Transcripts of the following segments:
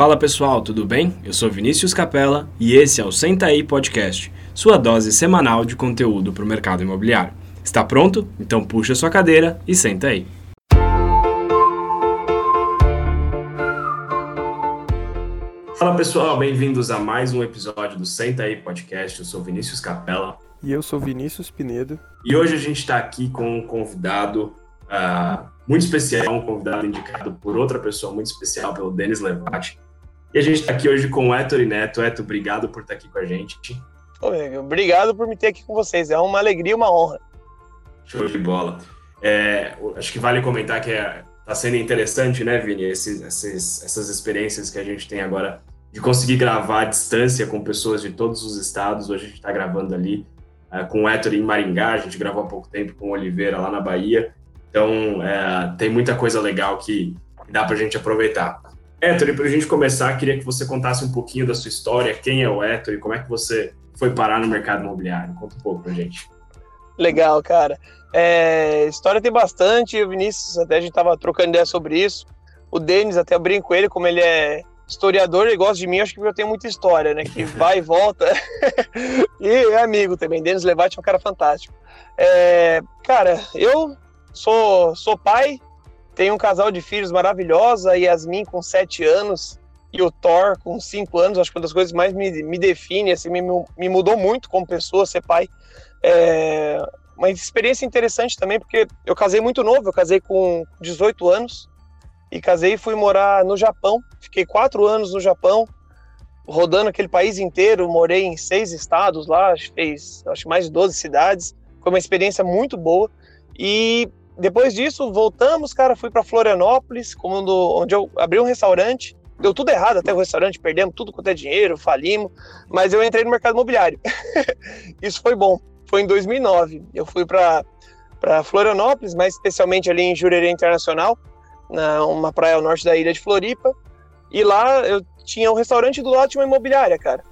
Fala pessoal, tudo bem? Eu sou Vinícius Capella e esse é o Senta aí Podcast, sua dose semanal de conteúdo para o mercado imobiliário. Está pronto? Então puxa sua cadeira e senta aí. Fala pessoal, bem-vindos a mais um episódio do Senta aí Podcast. Eu sou Vinícius Capella. E eu sou Vinícius Pinedo. E hoje a gente está aqui com um convidado uh, muito especial, um convidado indicado por outra pessoa muito especial, pelo Denis Levati. E a gente está aqui hoje com o Héctor e Neto. Héctor, obrigado por estar aqui com a gente. Obrigado por me ter aqui com vocês. É uma alegria e uma honra. Show de bola. É, acho que vale comentar que está é, sendo interessante, né, Vini, esses, esses, essas experiências que a gente tem agora de conseguir gravar à distância com pessoas de todos os estados. Hoje a gente está gravando ali uh, com o Héctor em Maringá, a gente gravou há pouco tempo com o Oliveira lá na Bahia. Então, é, tem muita coisa legal que dá para a gente aproveitar. Héctor, para a gente começar, queria que você contasse um pouquinho da sua história, quem é o Héctor e como é que você foi parar no mercado imobiliário. Conta um pouco para a gente. Legal, cara. É, história tem bastante, o Vinícius, até a gente estava trocando ideia sobre isso. O Denis, até eu brinco com ele, como ele é historiador, ele gosta de mim, acho que eu tenho muita história, né? Que vai e volta. e é amigo também. Denis Levati é um cara fantástico. É, cara, eu Sou, sou pai, tenho um casal de filhos maravilhosa, a Yasmin com 7 anos e o Thor com 5 anos. Acho que uma das coisas mais me, me define, assim, me, me mudou muito como pessoa ser pai. É uma experiência interessante também, porque eu casei muito novo, eu casei com 18 anos e casei e fui morar no Japão. Fiquei quatro anos no Japão, rodando aquele país inteiro, morei em seis estados lá, fez acho mais de 12 cidades. Foi uma experiência muito boa. E depois disso, voltamos, cara, fui para Florianópolis, onde eu abri um restaurante. Deu tudo errado até o restaurante, perdemos tudo quanto é dinheiro, falimos, mas eu entrei no mercado imobiliário. Isso foi bom. Foi em 2009. Eu fui para Florianópolis, mais especialmente ali em Jurerê Internacional, na uma praia ao norte da ilha de Floripa. E lá eu tinha um restaurante do lado de uma imobiliária, cara.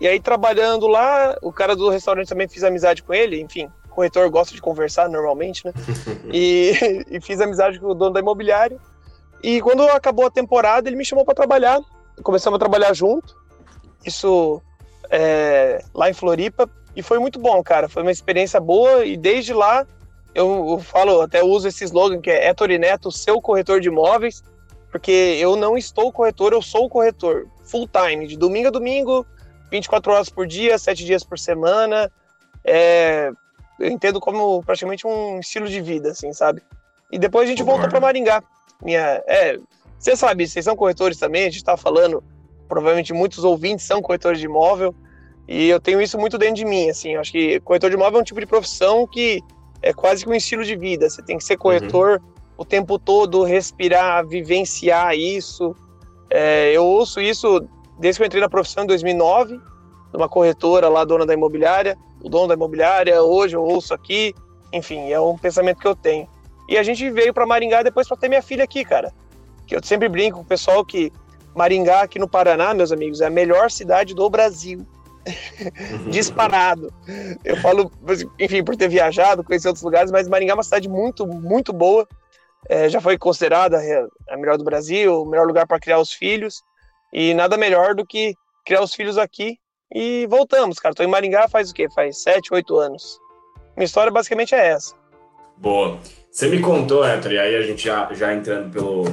E aí trabalhando lá, o cara do restaurante também fiz amizade com ele, enfim, corretor gosta de conversar normalmente, né? e, e, fiz amizade com o dono da imobiliária. E quando acabou a temporada, ele me chamou para trabalhar. Começamos a trabalhar junto. Isso é, lá em Floripa. E foi muito bom, cara. Foi uma experiência boa. E desde lá, eu, eu falo, até uso esse slogan que é Ettore Neto, seu corretor de imóveis. Porque eu não estou corretor, eu sou corretor. Full time, de domingo a domingo, 24 horas por dia, 7 dias por semana. É, eu entendo como praticamente um estilo de vida, assim, sabe? E depois a gente voltou para Maringá. Minha, é, você sabe, vocês são corretores também, a gente está falando, provavelmente muitos ouvintes são corretores de imóvel, e eu tenho isso muito dentro de mim, assim, eu acho que corretor de imóvel é um tipo de profissão que é quase que um estilo de vida, você tem que ser corretor uhum. o tempo todo, respirar, vivenciar isso. É, eu ouço isso desde que eu entrei na profissão em 2009, numa corretora lá, dona da imobiliária, o dono da imobiliária, hoje eu ouço aqui, enfim, é um pensamento que eu tenho. E a gente veio para Maringá depois para ter minha filha aqui, cara. Que eu sempre brinco com o pessoal que Maringá, aqui no Paraná, meus amigos, é a melhor cidade do Brasil. Disparado. Eu falo, enfim, por ter viajado, conhecer outros lugares, mas Maringá é uma cidade muito, muito boa. É, já foi considerada a melhor do Brasil, o melhor lugar para criar os filhos. E nada melhor do que criar os filhos aqui e voltamos, cara. Tô em Maringá faz o quê? Faz sete, oito anos. Minha história basicamente é essa. Boa. Você me contou, Héctor, e aí a gente já, já entrando pelo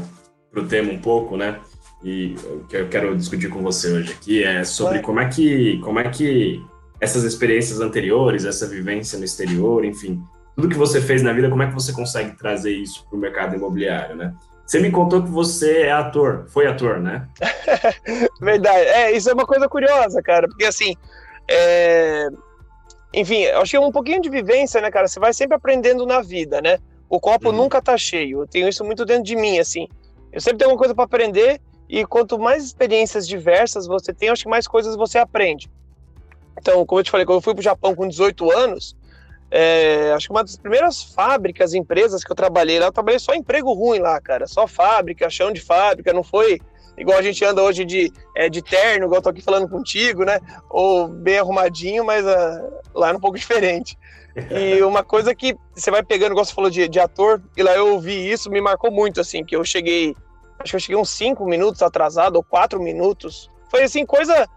pro tema um pouco, né? E o que eu quero discutir com você hoje aqui é sobre como é que como é que essas experiências anteriores, essa vivência no exterior, enfim, tudo que você fez na vida, como é que você consegue trazer isso para o mercado imobiliário, né? Você me contou que você é ator, foi ator, né? Verdade. É, isso é uma coisa curiosa, cara, porque assim, é... enfim, eu achei um pouquinho de vivência, né, cara? Você vai sempre aprendendo na vida, né? O copo uhum. nunca tá cheio. Eu tenho isso muito dentro de mim, assim. Eu sempre tenho uma coisa para aprender e quanto mais experiências diversas você tem, acho que mais coisas você aprende. Então, como eu te falei, quando eu fui pro Japão com 18 anos, é, acho que uma das primeiras fábricas, empresas que eu trabalhei lá, eu trabalhei só emprego ruim lá, cara. Só fábrica, chão de fábrica, não foi igual a gente anda hoje de, é, de terno, igual eu tô aqui falando contigo, né? Ou bem arrumadinho, mas uh, lá é um pouco diferente. E uma coisa que você vai pegando, igual você falou de, de ator, e lá eu ouvi isso, me marcou muito, assim, que eu cheguei Acho que eu cheguei uns 5 minutos atrasado, ou 4 minutos. Foi assim, coisa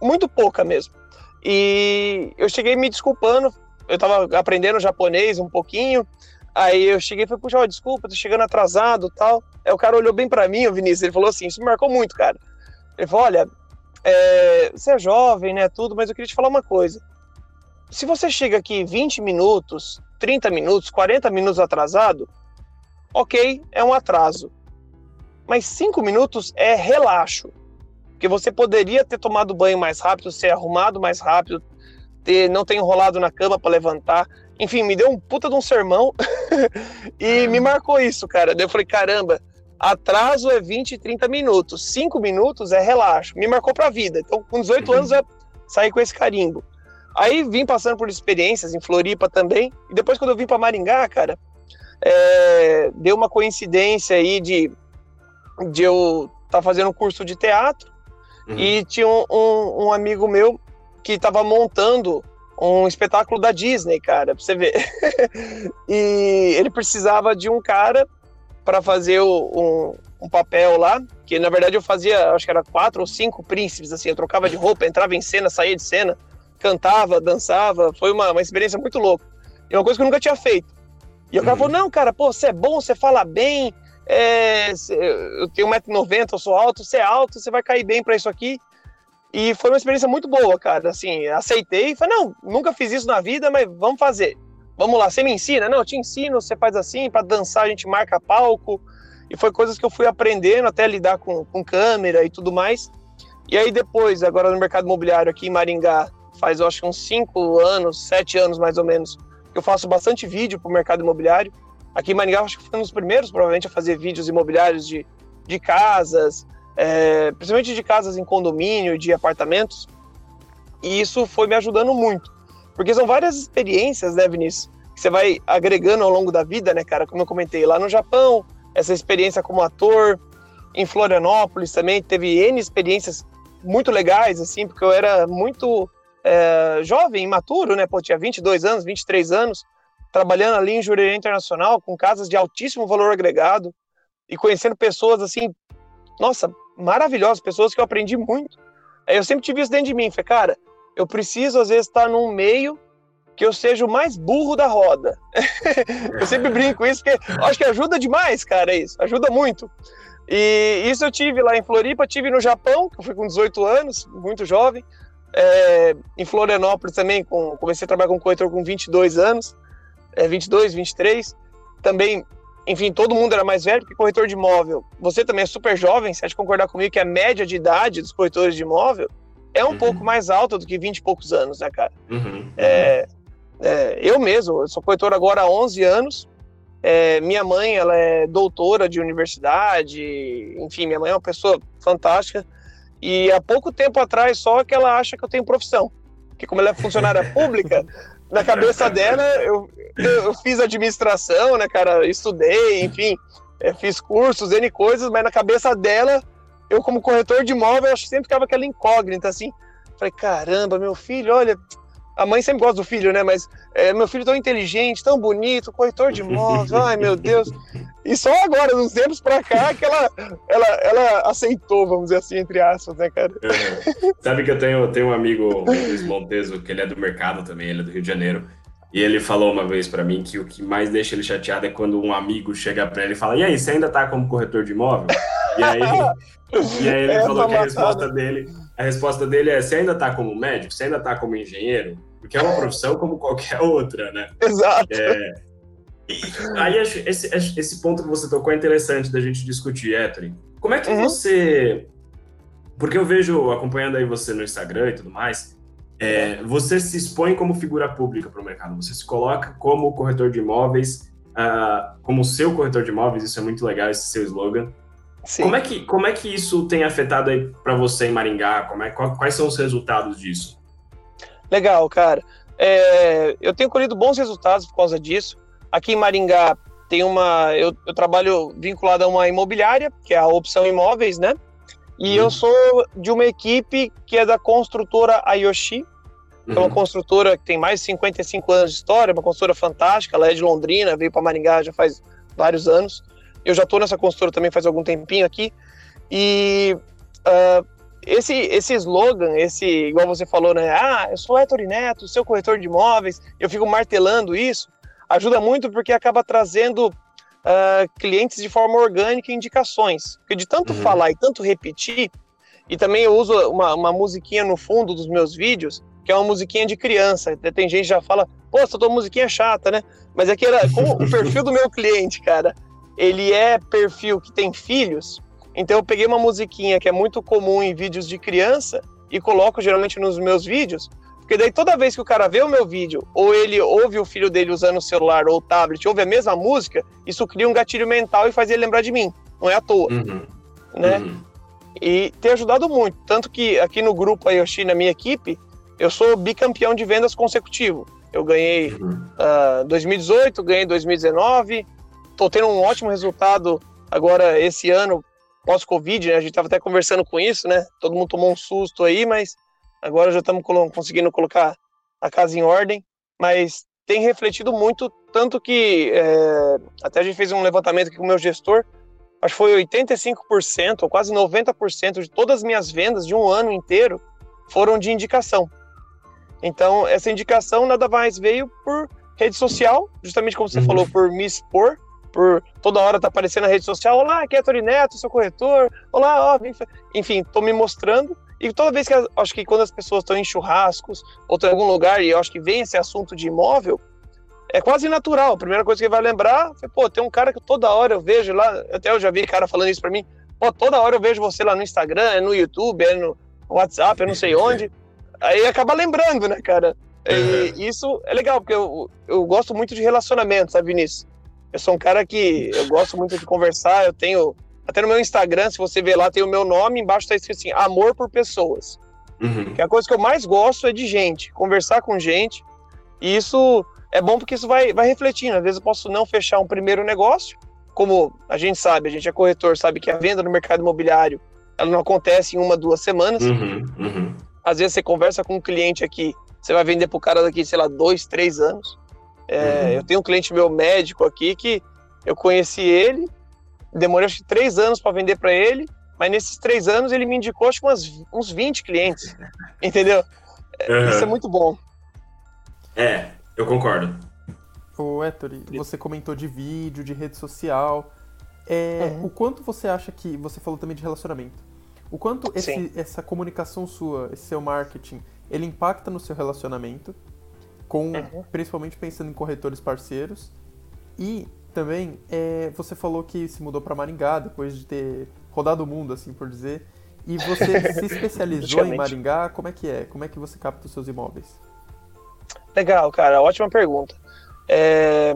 muito pouca mesmo. E eu cheguei me desculpando, eu tava aprendendo japonês um pouquinho, aí eu cheguei e falei, puxa, desculpa, tô chegando atrasado tal. Aí o cara olhou bem para mim, o Vinícius, ele falou assim, isso me marcou muito, cara. Ele falou, olha, é, você é jovem, né, tudo, mas eu queria te falar uma coisa. Se você chega aqui 20 minutos, 30 minutos, 40 minutos atrasado, ok, é um atraso. Mas 5 minutos é relaxo. Porque você poderia ter tomado banho mais rápido, ser arrumado mais rápido, ter, não ter enrolado na cama para levantar. Enfim, me deu um puta de um sermão e me marcou isso, cara. Daí eu falei, caramba, atraso é 20, 30 minutos. 5 minutos é relaxo. Me marcou pra vida. Então, com 18 uhum. anos, eu saí com esse carimbo. Aí vim passando por experiências em Floripa também. E depois, quando eu vim para Maringá, cara, é, deu uma coincidência aí de, de eu estar tá fazendo um curso de teatro Uhum. E tinha um, um, um, amigo meu que estava montando um espetáculo da Disney, cara, pra você ver. e ele precisava de um cara para fazer o, um, um, papel lá, que na verdade eu fazia, acho que era quatro ou cinco príncipes, assim, eu trocava de roupa, entrava em cena, saía de cena, cantava, dançava, foi uma, uma experiência muito louca. E uma coisa que eu nunca tinha feito. E o cara uhum. falou, não, cara, pô, você é bom, você fala bem, é, eu tenho 1,90m, eu sou alto, você é alto, você vai cair bem para isso aqui. E foi uma experiência muito boa, cara. Assim, aceitei falei, não, nunca fiz isso na vida, mas vamos fazer. Vamos lá, você me ensina? Não, eu te ensino, você faz assim, para dançar a gente marca palco. E foi coisas que eu fui aprendendo até lidar com, com câmera e tudo mais. E aí depois, agora no mercado imobiliário aqui em Maringá, faz eu acho uns 5 anos, 7 anos mais ou menos, que eu faço bastante vídeo para o mercado imobiliário. Aqui em Maringá, acho que foi um dos primeiros, provavelmente, a fazer vídeos imobiliários de, de casas, é, principalmente de casas em condomínio, de apartamentos. E isso foi me ajudando muito. Porque são várias experiências, né, Vinícius? Que você vai agregando ao longo da vida, né, cara? Como eu comentei, lá no Japão, essa experiência como ator, em Florianópolis também, teve N experiências muito legais, assim, porque eu era muito é, jovem, imaturo, né? Pô, tinha 22 anos, 23 anos trabalhando ali em Jurerê Internacional, com casas de altíssimo valor agregado e conhecendo pessoas assim, nossa, maravilhosas, pessoas que eu aprendi muito. Eu sempre tive isso dentro de mim, falei, cara, eu preciso às vezes estar num meio que eu seja o mais burro da roda. eu sempre brinco isso, porque acho que ajuda demais, cara, isso, ajuda muito. E isso eu tive lá em Floripa, tive no Japão, que eu fui com 18 anos, muito jovem. É, em Florianópolis também, com, comecei a trabalhar com corretor com 22 anos é, 22, 23. Também, enfim, todo mundo era mais velho, porque corretor de imóvel, você também é super jovem, você acha concordar comigo que a média de idade dos corretores de imóvel é um uhum. pouco mais alta do que 20 e poucos anos, né, cara? Uhum. É, é, eu mesmo, eu sou corretor agora há 11 anos, é, minha mãe, ela é doutora de universidade, enfim, minha mãe é uma pessoa fantástica, e há pouco tempo atrás só que ela acha que eu tenho profissão, porque como ela é funcionária pública, na cabeça dela, eu, eu fiz administração, né, cara? Estudei, enfim, é, fiz cursos, N coisas, mas na cabeça dela, eu, como corretor de imóvel, que sempre ficava aquela incógnita, assim. Falei, caramba, meu filho, olha. A mãe sempre gosta do filho, né? Mas é, meu filho tão inteligente, tão bonito, corretor de imóveis, ai meu Deus. E só agora, nos tempos pra cá, que ela, ela, ela aceitou, vamos dizer assim, entre aspas, né, cara? É. Sabe que eu tenho, tenho um amigo, Luiz Monteso, que ele é do mercado também, ele é do Rio de Janeiro. E ele falou uma vez para mim que o que mais deixa ele chateado é quando um amigo chega para ele e fala: E aí, você ainda tá como corretor de imóvel? E aí, e aí ele é falou que a resposta dele, a resposta dele é: Você ainda tá como médico? Você ainda tá como engenheiro? Porque é uma profissão como qualquer outra, né? Exato. É, aí esse, esse ponto que você tocou é interessante da gente discutir, Héctor. Como é que uhum. você. Porque eu vejo, acompanhando aí você no Instagram e tudo mais, é, você se expõe como figura pública para o mercado, você se coloca como corretor de imóveis, uh, como seu corretor de imóveis, isso é muito legal, esse seu slogan. Sim. Como é que, como é que isso tem afetado aí para você em Maringá? Como é, quais são os resultados disso? Legal, cara. É, eu tenho colhido bons resultados por causa disso. Aqui em Maringá tem uma. Eu, eu, trabalho vinculado a uma imobiliária, que é a Opção Imóveis, né? E uhum. eu sou de uma equipe que é da construtora Ayoshi, que é uma uhum. construtora que tem mais de 55 anos de história, uma construtora fantástica. Ela é de Londrina, veio para Maringá já faz vários anos. Eu já estou nessa consultora também faz algum tempinho aqui. E uh, esse, esse slogan, esse, igual você falou, né? Ah, eu sou Héctor Neto, seu corretor de imóveis, eu fico martelando isso, ajuda muito porque acaba trazendo uh, clientes de forma orgânica e indicações. Porque de tanto uhum. falar e tanto repetir, e também eu uso uma, uma musiquinha no fundo dos meus vídeos, que é uma musiquinha de criança. Tem gente que já fala, pô, essa tua musiquinha é chata, né? Mas é que era, o perfil do meu cliente, cara, ele é perfil que tem filhos, então eu peguei uma musiquinha que é muito comum em vídeos de criança e coloco geralmente nos meus vídeos, porque daí toda vez que o cara vê o meu vídeo, ou ele ouve o filho dele usando o celular ou o tablet, ouve a mesma música, isso cria um gatilho mental e faz ele lembrar de mim. Não é à toa. Uhum. Né? Uhum. E tem ajudado muito. Tanto que aqui no grupo a Yoshi, na minha equipe, eu sou bicampeão de vendas consecutivo. Eu ganhei uhum. uh, ah, 2018, ganhei 2019, estou tendo um ótimo resultado agora esse ano pós-Covid, né? A gente estava até conversando com isso, né? Todo mundo tomou um susto aí, mas agora já estamos conseguindo colocar a casa em ordem. Mas tem refletido muito, tanto que é, até a gente fez um levantamento aqui com o meu gestor, acho que foi 85% ou quase 90% de todas as minhas vendas de um ano inteiro foram de indicação. Então, essa indicação nada mais veio por rede social, justamente como você uhum. falou, por me expor por toda hora tá aparecendo na rede social, olá, aqui é Tori Neto, sou corretor, olá, ó, enfim, tô me mostrando, e toda vez que, acho que quando as pessoas estão em churrascos, ou em algum lugar, e acho que vem esse assunto de imóvel, é quase natural, a primeira coisa que vai lembrar, é, pô, tem um cara que toda hora eu vejo lá, até eu já vi cara falando isso pra mim, pô, toda hora eu vejo você lá no Instagram, é no YouTube, é no WhatsApp, eu não sei onde, aí acaba lembrando, né, cara, e isso é legal, porque eu, eu gosto muito de relacionamento, sabe, Vinícius? Eu sou um cara que eu gosto muito de conversar, eu tenho. Até no meu Instagram, se você ver lá, tem o meu nome, embaixo tá escrito assim, amor por pessoas. Uhum. Que é a coisa que eu mais gosto é de gente, conversar com gente. E isso é bom porque isso vai, vai refletindo. Às vezes eu posso não fechar um primeiro negócio, como a gente sabe, a gente é corretor, sabe que a venda no mercado imobiliário ela não acontece em uma, duas semanas. Uhum, uhum. Às vezes você conversa com um cliente aqui, você vai vender para o cara daqui, sei lá, dois, três anos. É, uhum. Eu tenho um cliente meu médico aqui que eu conheci ele, demorei acho que três anos para vender para ele, mas nesses três anos ele me indicou acho que umas, uns 20 clientes, entendeu? Uhum. Isso é muito bom. É, eu concordo. Ô, Ettore, você comentou de vídeo, de rede social. É, uhum. O quanto você acha que. Você falou também de relacionamento. O quanto esse, essa comunicação sua, esse seu marketing, ele impacta no seu relacionamento? Com uhum. principalmente pensando em corretores parceiros. E também é, você falou que se mudou para Maringá depois de ter rodado o mundo, assim por dizer. E você se especializou em Maringá. Como é que é? Como é que você capta os seus imóveis? Legal, cara. Ótima pergunta. É,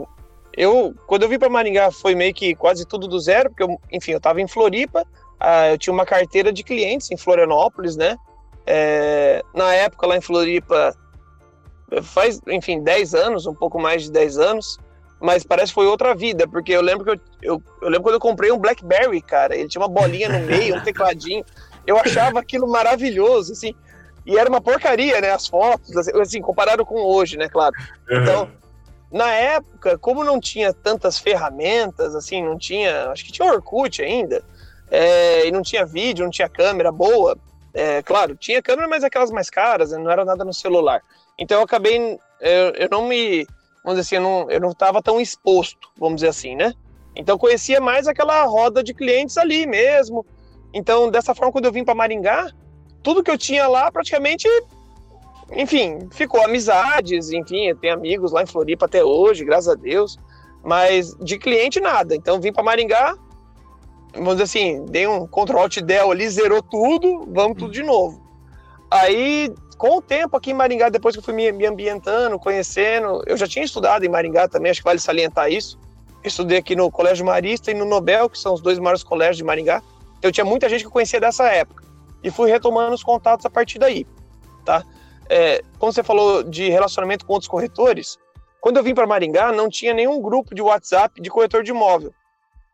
eu, quando eu vim para Maringá, foi meio que quase tudo do zero, porque, eu, enfim, eu estava em Floripa, ah, eu tinha uma carteira de clientes em Florianópolis, né? É, na época, lá em Floripa, faz, enfim, 10 anos, um pouco mais de 10 anos, mas parece que foi outra vida, porque eu lembro que eu, eu, eu, lembro quando eu comprei um BlackBerry, cara, ele tinha uma bolinha no meio, um tecladinho, eu achava aquilo maravilhoso, assim, e era uma porcaria, né, as fotos, assim, assim comparado com hoje, né, claro. Então, na época, como não tinha tantas ferramentas, assim, não tinha, acho que tinha Orkut ainda, é, e não tinha vídeo, não tinha câmera boa, é, claro, tinha câmera, mas aquelas mais caras, né, não era nada no celular. Então eu acabei, eu, eu não me, vamos dizer assim, eu não, eu não estava tão exposto, vamos dizer assim, né? Então conhecia mais aquela roda de clientes ali mesmo. Então dessa forma, quando eu vim para Maringá, tudo que eu tinha lá praticamente, enfim, ficou amizades, enfim, eu tenho amigos lá em Floripa até hoje, graças a Deus. Mas de cliente nada. Então vim para Maringá, vamos dizer assim, dei um Ctrl Alt Del ali, zerou tudo, vamos tudo de novo. Aí com o tempo aqui em Maringá, depois que eu fui me, me ambientando, conhecendo, eu já tinha estudado em Maringá também, acho que vale salientar isso. Eu estudei aqui no Colégio Marista e no Nobel, que são os dois maiores colégios de Maringá. Então tinha muita gente que eu conhecia dessa época. E fui retomando os contatos a partir daí, tá? É, como você falou de relacionamento com outros corretores, quando eu vim para Maringá, não tinha nenhum grupo de WhatsApp de corretor de imóvel.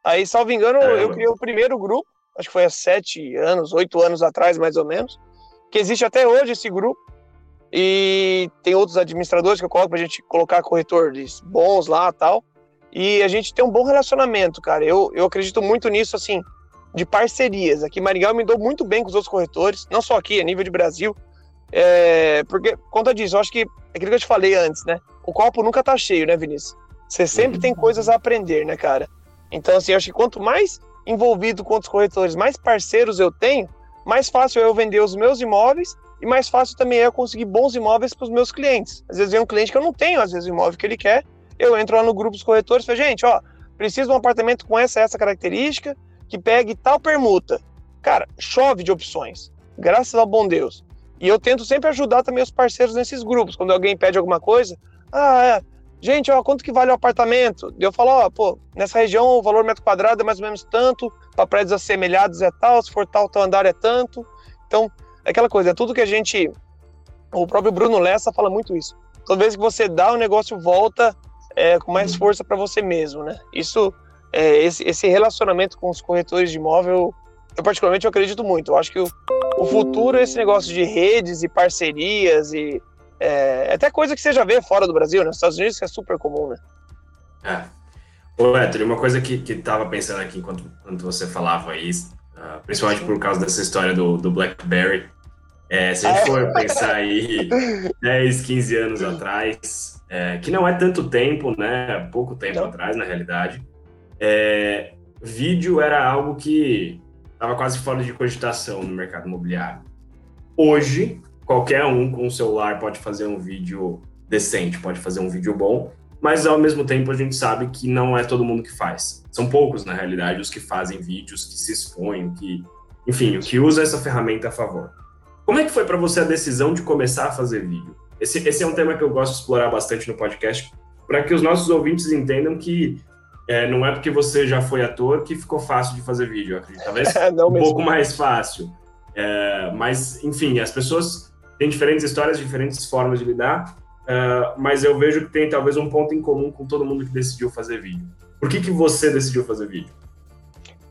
Aí, salvo engano, é, eu criei o primeiro grupo, acho que foi há sete anos, oito anos atrás, mais ou menos que existe até hoje esse grupo. E tem outros administradores que eu coloco para a gente colocar corretores bons lá tal. e a gente tem um bom relacionamento, cara. Eu, eu acredito muito nisso, assim, de parcerias. Aqui em Maringá eu me dou muito bem com os outros corretores, não só aqui, a nível de Brasil. É, porque, conta disso, eu acho que é aquilo que eu te falei antes, né? O copo nunca tá cheio, né, Vinícius? Você sempre tem coisas a aprender, né, cara? Então, assim, eu acho que quanto mais envolvido com outros corretores, mais parceiros eu tenho, mais fácil é eu vender os meus imóveis e mais fácil também é eu conseguir bons imóveis para os meus clientes. Às vezes vem um cliente que eu não tenho, às vezes, o imóvel que ele quer, eu entro lá no grupo dos corretores e falo, gente, ó, preciso de um apartamento com essa essa característica, que pegue tal permuta. Cara, chove de opções, graças ao bom Deus. E eu tento sempre ajudar também os parceiros nesses grupos. Quando alguém pede alguma coisa, ah, é, gente, ó, quanto que vale o apartamento? Eu falo, ó, pô, nessa região o valor metro quadrado é mais ou menos tanto, para prédios assemelhados é tal, se for tal, tal andar é tanto. Então, é aquela coisa, é tudo que a gente. O próprio Bruno Lessa fala muito isso. Toda vez que você dá, o negócio volta é, com mais força para você mesmo, né? Isso, é, esse, esse relacionamento com os corretores de imóvel, eu particularmente eu acredito muito. Eu acho que o, o futuro esse negócio de redes e parcerias e é, até coisa que você já vê fora do Brasil, né? Nos Estados Unidos é super comum, né? É. Ô, Héctor, uma coisa que, que tava pensando aqui enquanto, enquanto você falava aí, uh, principalmente por causa dessa história do, do BlackBerry, é, se a gente for pensar aí 10, 15 anos atrás, é, que não é tanto tempo, né? Pouco tempo não. atrás, na realidade, é, vídeo era algo que estava quase fora de cogitação no mercado imobiliário. Hoje, qualquer um com um celular pode fazer um vídeo decente, pode fazer um vídeo bom, mas ao mesmo tempo a gente sabe que não é todo mundo que faz. São poucos, na realidade, os que fazem vídeos, que se expõem, que, enfim, o que usa essa ferramenta a favor. Como é que foi para você a decisão de começar a fazer vídeo? Esse, esse é um tema que eu gosto de explorar bastante no podcast, para que os nossos ouvintes entendam que é, não é porque você já foi ator que ficou fácil de fazer vídeo, acredito. Talvez um mesmo. pouco mais fácil. É, mas, enfim, as pessoas têm diferentes histórias, diferentes formas de lidar, é, mas eu vejo que tem talvez um ponto em comum com todo mundo que decidiu fazer vídeo. Por que, que você decidiu fazer vídeo?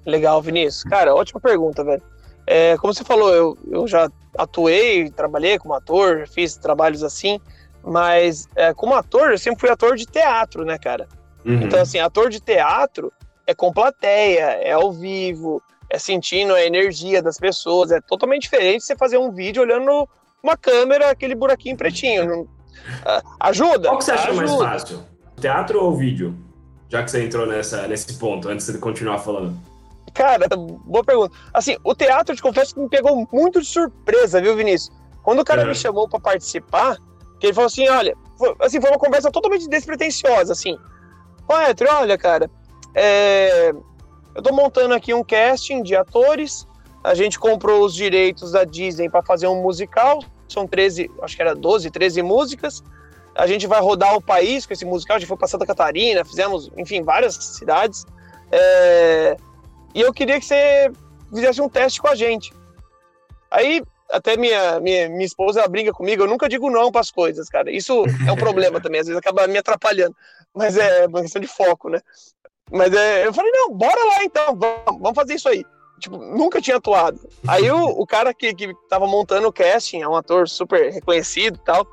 Legal, Vinícius. Cara, ótima pergunta, velho. É, como você falou, eu, eu já atuei, trabalhei como ator, fiz trabalhos assim, mas é, como ator, eu sempre fui ator de teatro, né, cara? Uhum. Então, assim, ator de teatro é com plateia, é ao vivo, é sentindo a energia das pessoas, é totalmente diferente você fazer um vídeo olhando uma câmera, aquele buraquinho pretinho. ajuda? Qual que você acha mais fácil? Teatro ou vídeo? Já que você entrou nessa, nesse ponto, antes de continuar falando. Cara, boa pergunta. Assim, o teatro, eu te confesso que me pegou muito de surpresa, viu, Vinícius? Quando o cara é. me chamou para participar, que ele falou assim, olha, foi, assim, foi uma conversa totalmente despretensiosa, assim. Poetry, olha, cara, é, eu tô montando aqui um casting de atores, a gente comprou os direitos da Disney para fazer um musical, são 13, acho que era 12, 13 músicas, a gente vai rodar o país com esse musical, a gente foi para Santa Catarina, fizemos, enfim, várias cidades, é, e eu queria que você fizesse um teste com a gente. Aí, até minha, minha, minha esposa briga comigo, eu nunca digo não para as coisas, cara. Isso é um problema também, às vezes acaba me atrapalhando. Mas é uma questão de foco, né? Mas é, eu falei, não, bora lá então, vamos, vamos fazer isso aí. Tipo, nunca tinha atuado. Aí o, o cara que, que tava montando o casting, é um ator super reconhecido e tal,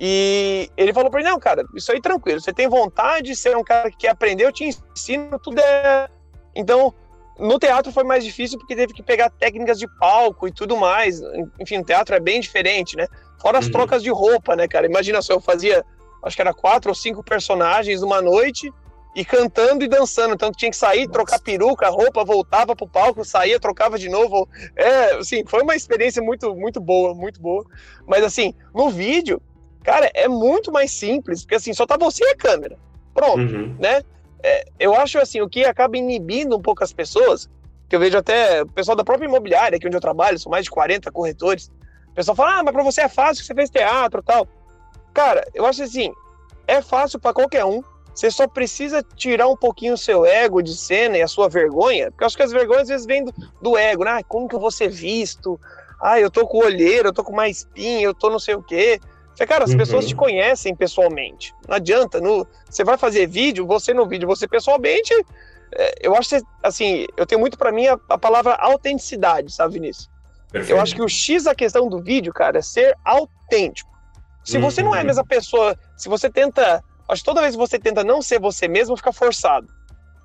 e ele falou pra mim, não, cara, isso aí tranquilo, você tem vontade, você é um cara que quer aprender, eu te ensino, tudo é... Então, no teatro foi mais difícil porque teve que pegar técnicas de palco e tudo mais. Enfim, o teatro é bem diferente, né? Fora as uhum. trocas de roupa, né, cara? Imagina só, eu fazia, acho que era quatro ou cinco personagens numa noite e cantando e dançando. Então tinha que sair, trocar peruca, roupa, voltava pro palco, saía, trocava de novo. É, assim, foi uma experiência muito, muito boa, muito boa. Mas assim, no vídeo, cara, é muito mais simples, porque assim, só tá você e a câmera. Pronto, uhum. né? é, eu acho assim, o que acaba inibindo um pouco as pessoas, que eu vejo até o pessoal da própria imobiliária, aqui onde eu trabalho, são mais de 40 corretores, o pessoal fala, ah, mas para você é fácil, você fez teatro tal. Cara, eu acho assim, é fácil para qualquer um, você só precisa tirar um pouquinho o seu ego de cena e a sua vergonha, porque eu acho que as vergonhas às vezes vêm do, do ego, né? Ah, como que eu vou ser visto? Ah, eu tô com olheiro, eu tô com uma espinha, eu tô não sei o quê. Cara, as uhum. pessoas te conhecem pessoalmente. Não adianta. No, você vai fazer vídeo, você no vídeo, você pessoalmente. É, eu acho que, assim, eu tenho muito para mim a, a, palavra autenticidade, sabe, Vinícius? Perfeito. Eu acho que o X da questão do vídeo, cara, é ser autêntico. Se uhum. você não é a mesma pessoa, se você tenta acho que toda vez que você tenta não ser você mesmo, fica forçado.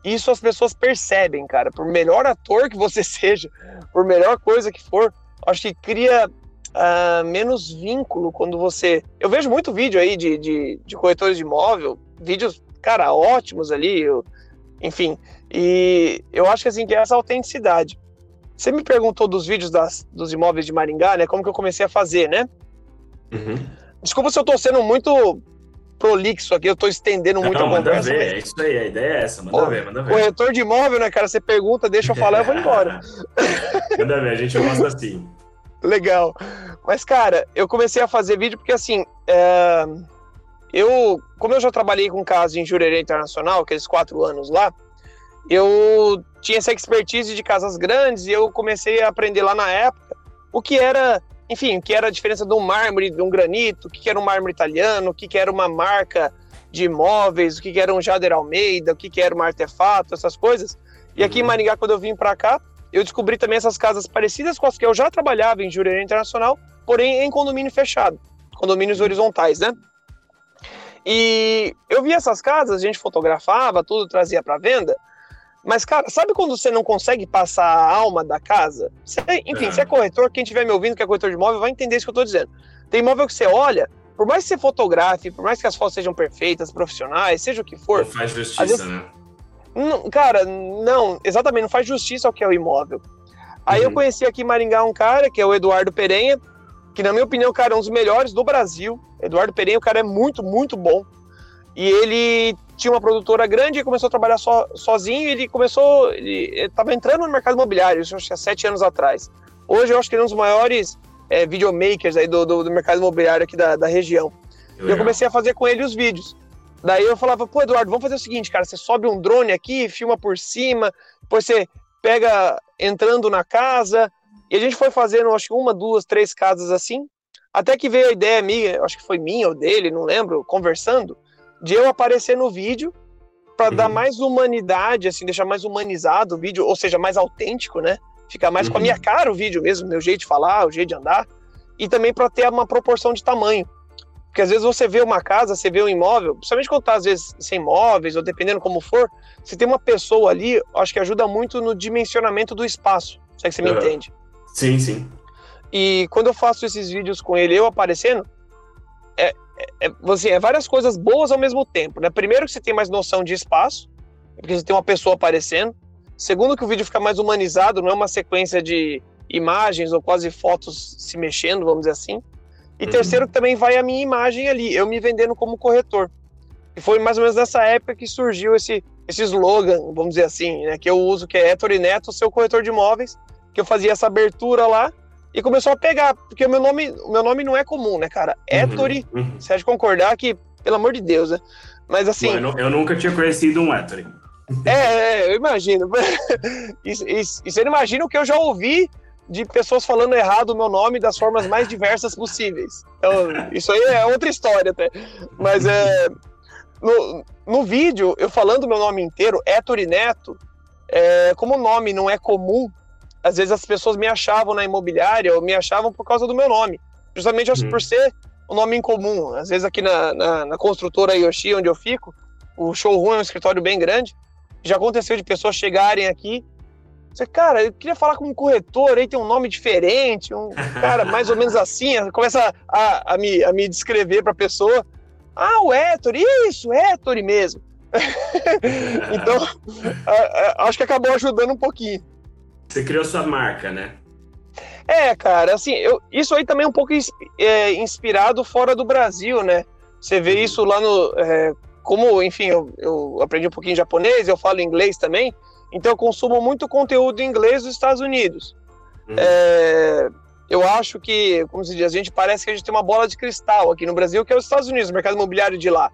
Isso as pessoas percebem, cara. Por melhor ator que você seja, por melhor coisa que for, acho que cria uh, menos vínculo quando você. Eu vejo muito vídeo aí de, de, de corretores de imóvel, vídeos, cara, ótimos ali, eu... enfim. E eu acho que assim, que é essa autenticidade. Você me perguntou dos vídeos das, dos imóveis de Maringá, né? Como que eu comecei a fazer, né? Uhum. Desculpa se eu tô sendo muito prolixo aqui, eu tô estendendo muito não, a conversa. Manda ver, é isso aí, a ideia é essa, manda Pô, ver, manda ver. Corretor de imóvel, né, cara? Você pergunta, deixa eu falar, eu vou embora. manda ver, a gente gosta assim. Legal. Mas, cara, eu comecei a fazer vídeo porque, assim, é... eu, como eu já trabalhei com casos em Jurerê Internacional, aqueles quatro anos lá, eu tinha essa expertise de casas grandes e eu comecei a aprender lá na época o que era enfim, o que era a diferença de um mármore, de um granito, o que era um mármore italiano, o que era uma marca de imóveis, o que era um Jader Almeida, o que era um artefato, essas coisas. E aqui em uhum. Maringá, quando eu vim para cá, eu descobri também essas casas parecidas com as que eu já trabalhava em Jurerê Internacional, porém em condomínio fechado, condomínios horizontais, né? E eu vi essas casas, a gente fotografava, tudo trazia para venda, mas, cara, sabe quando você não consegue passar a alma da casa? Você, enfim, é. se é corretor, quem estiver me ouvindo que é corretor de imóvel vai entender isso que eu estou dizendo. Tem imóvel que você olha, por mais que você fotografe, por mais que as fotos sejam perfeitas, profissionais, seja o que for. Não faz justiça, vezes, né? Não, cara, não, exatamente, não faz justiça ao que é o imóvel. Aí uhum. eu conheci aqui em Maringá um cara, que é o Eduardo Perenha, que na minha opinião, cara, é um dos melhores do Brasil. Eduardo Perenha, o cara é muito, muito bom. E ele tinha uma produtora grande e começou a trabalhar so, sozinho. ele começou, ele estava entrando no mercado imobiliário, isso acho que há sete anos atrás. Hoje eu acho que ele é um dos maiores é, videomakers aí do, do, do, mercado imobiliário aqui da, da região. E eu comecei a fazer com ele os vídeos. Daí eu falava, pô, Eduardo, vamos fazer o seguinte, cara, você sobe um drone aqui, filma por cima, depois você pega entrando na casa. E a gente foi fazendo, acho que uma, duas, três casas assim. Até que veio a ideia minha, acho que foi minha ou dele, não lembro, conversando de eu aparecer no vídeo para uhum. dar mais humanidade, assim, deixar mais humanizado o vídeo, ou seja, mais autêntico, né? Ficar mais uhum. com a minha uhum. cara o vídeo mesmo, meu jeito de falar, o jeito de andar, e também para ter uma proporção de tamanho. Porque às vezes você vê uma casa, você vê um imóvel, principalmente quando tá às vezes sem móveis, ou dependendo como for, se tem uma pessoa ali, acho que ajuda muito no dimensionamento do espaço. Será que você me uhum. entende? Sim, sim. E quando eu faço esses vídeos com ele, eu aparecendo, é, é, assim, é várias coisas boas ao mesmo tempo, né? Primeiro que você tem mais noção de espaço, porque você tem uma pessoa aparecendo. Segundo que o vídeo fica mais humanizado, não é uma sequência de imagens ou quase fotos se mexendo, vamos dizer assim. E uhum. terceiro que também vai a minha imagem ali, eu me vendendo como corretor. E foi mais ou menos nessa época que surgiu esse, esse slogan, vamos dizer assim, né, que eu uso, que é Ettore Neto, seu corretor de imóveis, que eu fazia essa abertura lá, e começou a pegar, porque o meu nome, o meu nome não é comum, né, cara? Uhum, Ettore, uhum. você de concordar que, pelo amor de Deus, né? Mas assim. Bom, eu, eu, nunca tinha conhecido um Ettore. É, é, eu imagino. E, e, e você não imagina o que eu já ouvi de pessoas falando errado o meu nome das formas mais diversas possíveis. Então, isso aí é outra história até. Mas é. No, no vídeo, eu falando meu nome inteiro, Ettore Neto, é, como o nome não é comum às vezes as pessoas me achavam na imobiliária ou me achavam por causa do meu nome, justamente uhum. por ser um nome incomum. Às vezes aqui na, na, na, construtora Yoshi, onde eu fico, o showroom é um escritório bem grande. Já aconteceu de pessoas chegarem aqui você, cara, eu queria falar com um corretor, aí tem um nome diferente, um cara mais ou menos assim, começa a, a, me, a me descrever para a pessoa. Ah, o Héctor, isso, Héctor mesmo. então, a, a, acho que acabou ajudando um pouquinho. Você criou sua marca, né? É, cara, assim, eu, isso aí também é um pouco é, inspirado fora do Brasil, né? Você vê uhum. isso lá no. É, como, enfim, eu, eu, aprendi um pouquinho japonês, eu falo inglês também, então eu consumo muito conteúdo em inglês dos Estados Unidos. Uhum. É, eu acho que, como se diz, a gente parece que a gente tem uma bola de cristal aqui no Brasil, que é os Estados Unidos, o mercado imobiliário de lá.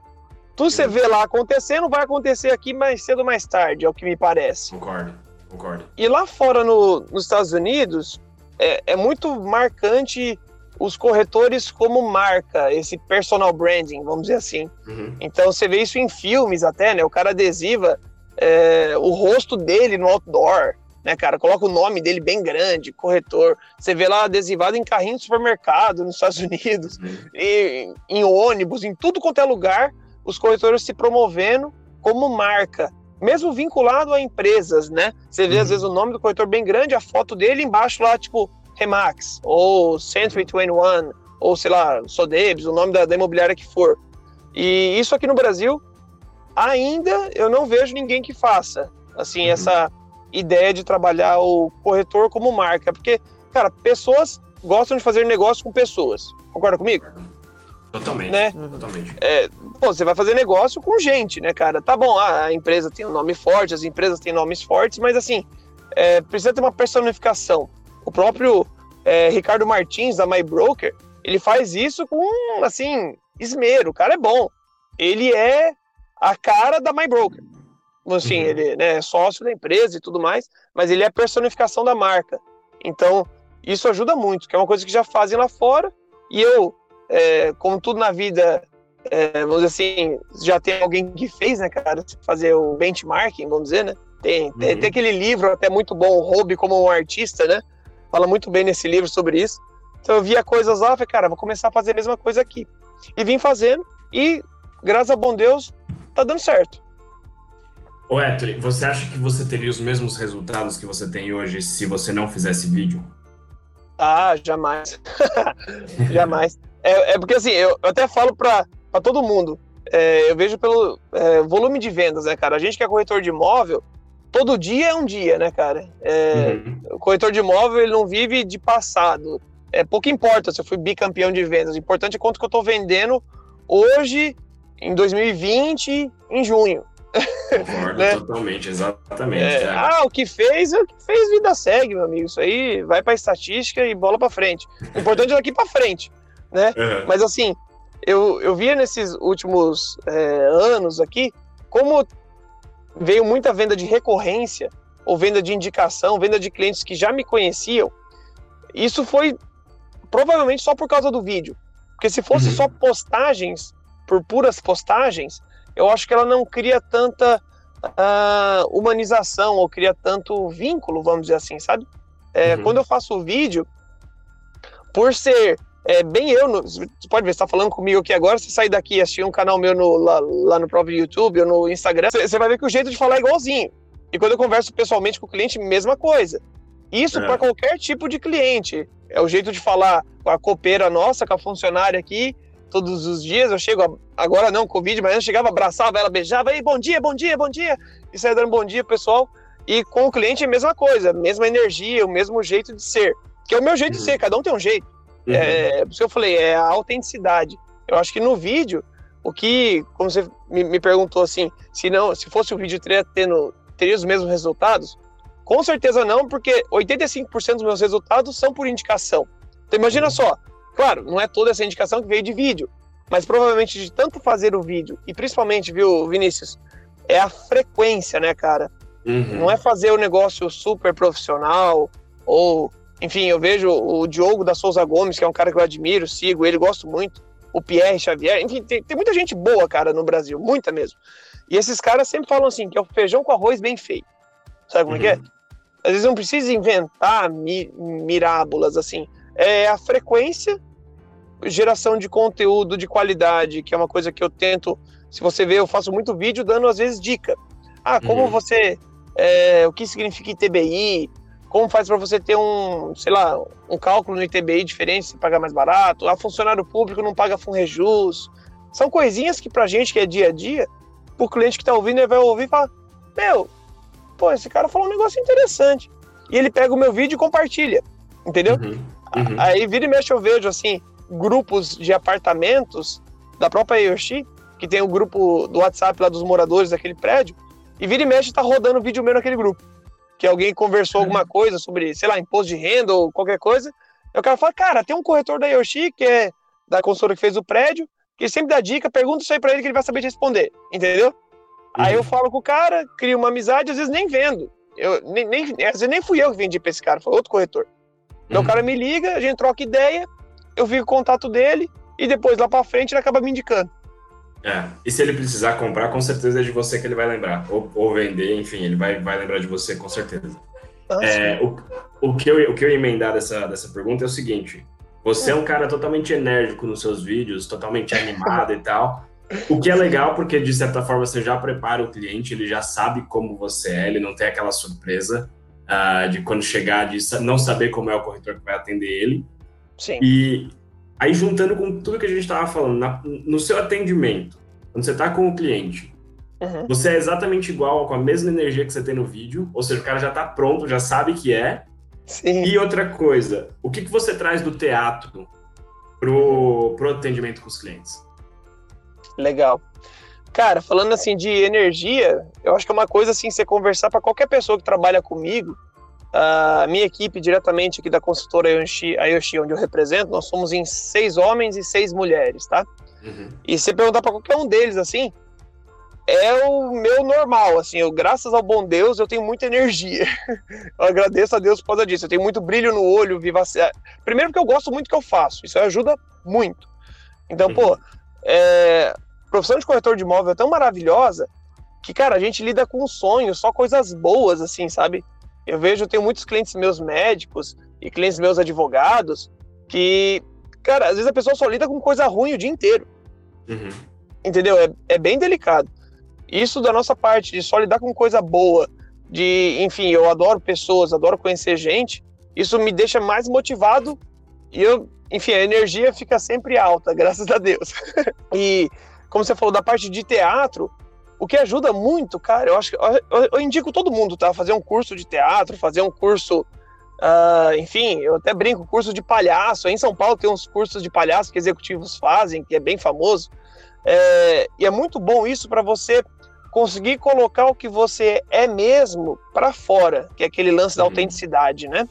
Tudo uhum. você vê lá acontecendo, vai acontecer aqui mais cedo ou mais tarde, é o que me parece. Concordo. Concordo. E lá fora no, nos Estados Unidos, é, é muito marcante os corretores como marca, esse personal branding, vamos dizer assim. Uhum. Então você vê isso em filmes até, né? O cara adesiva é, o rosto dele no outdoor, né, cara? Coloca o nome dele bem grande, corretor. Você vê lá adesivado em carrinho de supermercado nos Estados Unidos, uhum. e, em ônibus, em tudo quanto é lugar. os corretores se promovendo como marca, mesmo vinculado a empresas, né? Você vê, uhum. às vezes, o nome do corretor bem grande, a foto dele embaixo lá, tipo, Remax, ou Century 21, ou sei lá, Sodebs, o nome da, da imobiliária que for. E isso aqui no Brasil, ainda eu não vejo ninguém que faça, assim, uhum. essa ideia de trabalhar o corretor como marca, porque, cara, pessoas gostam de fazer negócio com pessoas. Concorda comigo? Totalmente. Né? Totalmente. É, pô, você vai fazer negócio com gente, né, cara? Tá bom, a empresa tem um nome forte, as empresas têm nomes fortes, mas assim, é, precisa ter uma personificação. O próprio é, Ricardo Martins, da My Broker, ele faz isso com, assim, esmero. O cara é bom. Ele é a cara da My Broker. Assim, uhum. ele né, é sócio da empresa e tudo mais, mas ele é a personificação da marca. Então, isso ajuda muito, que é uma coisa que já fazem lá fora. E eu, é, como tudo na vida, é, vamos dizer assim, já tem alguém que fez, né, cara, fazer o benchmarking, vamos dizer, né? Tem, uhum. tem, tem, aquele livro até muito bom, o Hobby como um artista, né? Fala muito bem nesse livro sobre isso. Então eu via coisas lá, falei, cara, vou começar a fazer a mesma coisa aqui. E vim fazendo, e graças a bom Deus, tá dando certo. Ô Héctor, você acha que você teria os mesmos resultados que você tem hoje se você não fizesse vídeo? Ah, jamais. jamais. É, é, porque assim, eu, eu até falo para todo mundo, é, eu vejo pelo é, volume de vendas, né, cara? A gente que é corretor de imóvel, todo dia é um dia, né, cara? É, uhum. O corretor de imóvel, ele não vive de passado. É, pouco importa se eu fui bicampeão de vendas, o importante é quanto que eu tô vendendo hoje, em 2020, em junho. Concordo né? totalmente, exatamente. É, ah, o que fez, o que fez, vida segue, meu amigo. Isso aí vai para estatística e bola para frente. O importante é daqui para frente, né? Uhum. Mas assim, eu, eu via nesses últimos é, anos aqui como veio muita venda de recorrência ou venda de indicação, venda de clientes que já me conheciam. Isso foi provavelmente só por causa do vídeo. Porque se fosse uhum. só postagens, por puras postagens, eu acho que ela não cria tanta uh, humanização ou cria tanto vínculo, vamos dizer assim, sabe? É, uhum. Quando eu faço o vídeo, por ser é, bem eu, você pode ver, você tá falando comigo aqui agora, você sair daqui e assistir um canal meu no, lá, lá, no próprio YouTube ou no Instagram, você, vai ver que o jeito de falar é igualzinho. E quando eu converso pessoalmente com o cliente, mesma coisa. Isso é. para qualquer tipo de cliente. É o jeito de falar com a copeira nossa, com a funcionária aqui, todos os dias. Eu chego, agora não, Covid, mas eu chegava, abraçava ela, beijava, e bom dia, bom dia, bom dia, e saia dando bom dia, pessoal. E com o cliente é a mesma coisa, mesma energia, o mesmo jeito de ser. Que é o meu jeito uhum. de ser, cada um tem um jeito. Uhum. É, por isso que eu falei, é a autenticidade. Eu acho que no vídeo, o que, como você me, me perguntou assim, se não, se fosse o vídeo teria, tendo, teria os mesmos resultados? Com certeza não, porque 85% dos meus resultados são por indicação. Então imagina uhum. só, Claro, não é toda essa indicação que veio de vídeo, mas provavelmente de tanto fazer o vídeo, e principalmente, viu, Vinícius, é a frequência, né, cara? Uhum. Não é fazer o negócio super profissional, ou, enfim, eu vejo o Diogo da Souza Gomes, que é um cara que eu admiro, sigo ele, gosto muito, o Pierre Xavier, enfim, tem, tem muita gente boa, cara, no Brasil, muita mesmo. E esses caras sempre falam assim, que é o feijão com arroz bem feito. Sabe como uhum. é que é? Uhum. Às vezes não precisa inventar mi mirábulas, assim. É a frequência geração de conteúdo de qualidade, que é uma coisa que eu tento. Se você ver, eu faço muito vídeo dando às vezes dica. Ah, como uhum. você. É, o que significa ITBI? Como faz para você ter um, sei lá, um cálculo no ITBI diferente, se pagar mais barato? A funcionário público não paga FUNREJUS. São coisinhas que pra gente que é dia a dia, o cliente que tá ouvindo, ele vai ouvir e fala: Meu, pô, esse cara falou um negócio interessante. E ele pega o meu vídeo e compartilha, entendeu? Uhum. Uhum. Aí vira e mexe eu vejo assim, grupos de apartamentos da própria Yoshi, que tem o grupo do WhatsApp lá dos moradores daquele prédio, e vira e mexe tá rodando vídeo meu naquele grupo. Que alguém conversou alguma coisa sobre, sei lá, imposto de renda ou qualquer coisa. E o cara fala, cara, tem um corretor da Yoshi, que é da consultora que fez o prédio, que sempre dá dica, pergunta isso aí pra ele que ele vai saber te responder, entendeu? Uhum. Aí eu falo com o cara, crio uma amizade, às vezes nem vendo. Eu, nem, nem, às vezes nem fui eu que vendi pra esse cara, foi outro corretor. Então uhum. o cara me liga, a gente troca ideia, eu vi o contato dele e depois lá para frente ele acaba me indicando. É, e se ele precisar comprar, com certeza é de você que ele vai lembrar. Ou, ou vender, enfim, ele vai, vai lembrar de você com certeza. É, o, o, que eu, o que eu ia emendar dessa, dessa pergunta é o seguinte: você é um cara totalmente enérgico nos seus vídeos, totalmente animado e tal. O que é legal, porque de certa forma você já prepara o cliente, ele já sabe como você é, ele não tem aquela surpresa uh, de quando chegar, de não saber como é o corretor que vai atender ele. Sim. E aí, juntando com tudo que a gente estava falando, na, no seu atendimento, quando você está com o cliente, uhum. você é exatamente igual, com a mesma energia que você tem no vídeo, ou seja, o cara já está pronto, já sabe que é. Sim. E outra coisa, o que, que você traz do teatro pro, pro atendimento com os clientes? Legal. Cara, falando assim de energia, eu acho que é uma coisa assim, você conversar para qualquer pessoa que trabalha comigo, a minha equipe diretamente aqui da consultora Ayoshi, Ayoshi, onde eu represento, nós somos em seis homens e seis mulheres, tá? Uhum. E se perguntar para qualquer um deles assim, é o meu normal, assim, eu, graças ao bom Deus, eu tenho muita energia. eu agradeço a Deus por causa disso. Eu tenho muito brilho no olho, vivacidade. Primeiro porque eu gosto muito do que eu faço, isso ajuda muito. Então, uhum. pô, é, profissão de corretor de imóvel é tão maravilhosa que, cara, a gente lida com sonhos, só coisas boas, assim, sabe? Eu vejo, eu tenho muitos clientes meus médicos e clientes meus advogados que, cara, às vezes a pessoa só lida com coisa ruim o dia inteiro. Uhum. Entendeu? É, é bem delicado. Isso da nossa parte, de só lidar com coisa boa, de, enfim, eu adoro pessoas, adoro conhecer gente, isso me deixa mais motivado e eu, enfim, a energia fica sempre alta, graças a Deus. e como você falou da parte de teatro, o que ajuda muito, cara, eu acho que eu, eu indico todo mundo, tá? Fazer um curso de teatro, fazer um curso, uh, enfim, eu até brinco, curso de palhaço. Aí em São Paulo tem uns cursos de palhaço que executivos fazem, que é bem famoso. É, e é muito bom isso para você conseguir colocar o que você é mesmo para fora, que é aquele lance da uhum. autenticidade, né?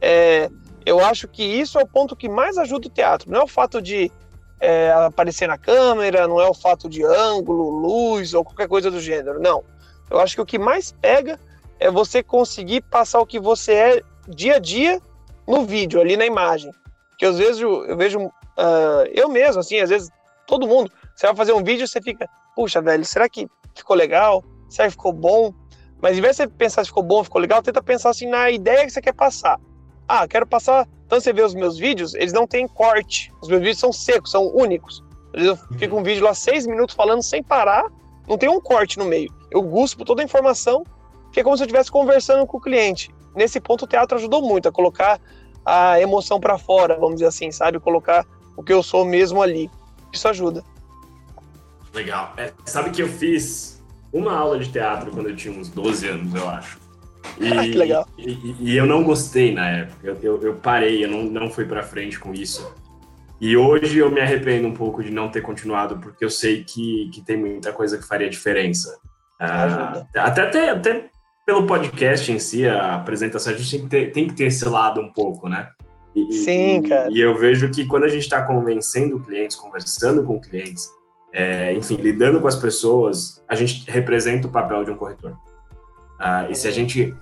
É, eu acho que isso é o ponto que mais ajuda o teatro. Não é o fato de é, aparecer na câmera, não é o fato de ângulo, luz ou qualquer coisa do gênero. Não. Eu acho que o que mais pega é você conseguir passar o que você é dia a dia no vídeo, ali na imagem. Que às vezes eu vejo, uh, eu mesmo, assim, às vezes todo mundo, você vai fazer um vídeo você fica, puxa, velho, será que ficou legal? Será que ficou bom? Mas em vez de você pensar se ficou bom, ficou legal, tenta pensar assim na ideia que você quer passar. Ah, quero passar. Então você vê os meus vídeos, eles não têm corte. Os meus vídeos são secos, são únicos. Às vezes eu fico um vídeo lá seis minutos falando sem parar, não tem um corte no meio. Eu guspo toda a informação, que é como se eu estivesse conversando com o cliente. Nesse ponto o teatro ajudou muito a colocar a emoção para fora, vamos dizer assim, sabe? Colocar o que eu sou mesmo ali. Isso ajuda. Legal. É, sabe que eu fiz uma aula de teatro quando eu tinha uns 12 anos, eu acho. E, que legal. E, e, eu não gostei na época. Eu, eu, eu parei, eu não, não fui para frente com isso. E hoje eu me arrependo um pouco de não ter continuado, porque eu sei que, que tem muita coisa que faria diferença. Ah, até, até, até pelo podcast em si, a apresentação, a gente tem que ter, tem que ter esse lado um pouco, né? E, Sim, cara. E eu vejo que quando a gente está convencendo clientes, conversando com clientes, é, enfim, lidando com as pessoas, a gente representa o papel de um corretor. Ah, e se a gente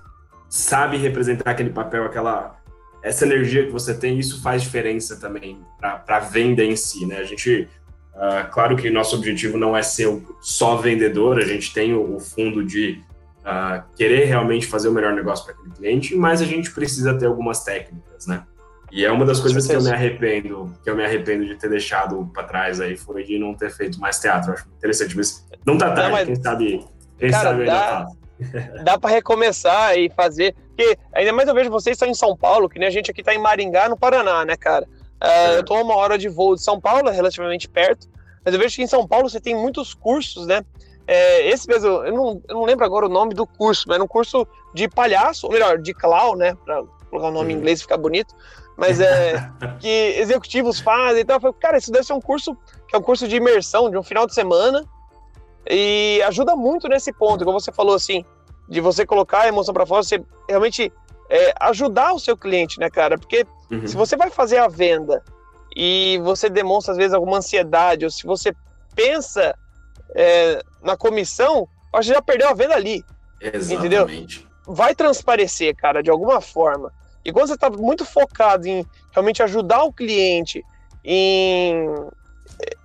sabe representar aquele papel, aquela essa energia que você tem, isso faz diferença também para a venda em si, né? A gente, uh, claro que nosso objetivo não é ser só vendedor, a gente tem o, o fundo de uh, querer realmente fazer o melhor negócio para aquele cliente, mas a gente precisa ter algumas técnicas, né? E é uma das coisas que eu me arrependo, que eu me arrependo de ter deixado para trás aí, foi de não ter feito mais teatro. Eu acho interessante, mas não tá tarde, não, mas... quem sabe, quem Cara, sabe ainda dá... dá para recomeçar e fazer. Porque ainda mais eu vejo vocês estão em São Paulo, que nem a gente aqui está em Maringá, no Paraná, né, cara? Uh, é. Eu tô uma hora de voo de São Paulo, é relativamente perto, mas eu vejo que em São Paulo você tem muitos cursos, né? É, esse mesmo, eu não, eu não lembro agora o nome do curso, mas é um curso de palhaço, ou melhor, de clown, né? Para colocar o nome em inglês e ficar bonito. Mas é que executivos fazem. Então eu falei, cara, isso deve ser um curso que é um curso de imersão de um final de semana e ajuda muito nesse ponto, como você falou assim, de você colocar a emoção para fora, você realmente é, ajudar o seu cliente, né, cara? Porque uhum. se você vai fazer a venda e você demonstra às vezes alguma ansiedade, ou se você pensa é, na comissão, você já perdeu a venda ali. Exatamente. Entendeu? Vai transparecer, cara, de alguma forma. E quando você está muito focado em realmente ajudar o cliente, em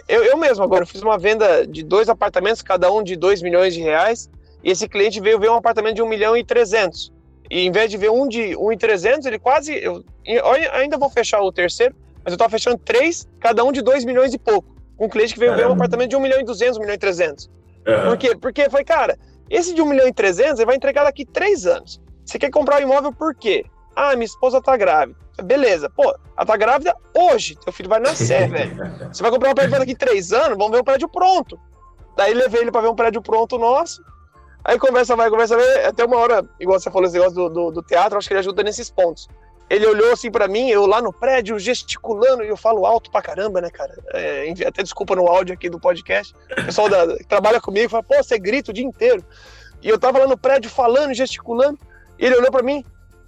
eu, eu mesmo agora fiz uma venda de dois apartamentos, cada um de 2 milhões de reais, e esse cliente veio ver um apartamento de 1 milhão e 300. E em vez de ver um de 1 e 300, ele quase. Eu, eu ainda vou fechar o terceiro, mas eu estava fechando três, cada um de 2 milhões e pouco. com um cliente que veio ver um apartamento de 1 milhão e 200, 1 milhão e 300. Uhum. Por quê? Porque foi, cara, esse de 1 milhão e 300 ele vai entregar daqui 3 anos. Você quer comprar o um imóvel por quê? Ah, minha esposa tá grávida. Beleza. Pô, ela tá grávida hoje. Teu filho vai nascer, velho. Você vai comprar um prédio daqui 3 anos, vamos ver um prédio pronto. Daí levei ele pra ver um prédio pronto nosso. Aí conversa vai, conversa vai. Até uma hora, igual você falou esse negócio do, do, do teatro, acho que ele ajuda nesses pontos. Ele olhou assim para mim, eu lá no prédio, gesticulando, e eu falo alto pra caramba, né, cara? É, até desculpa no áudio aqui do podcast. O pessoal da, que trabalha comigo fala, pô, você grita o dia inteiro. E eu tava lá no prédio falando, gesticulando, e ele olhou para mim,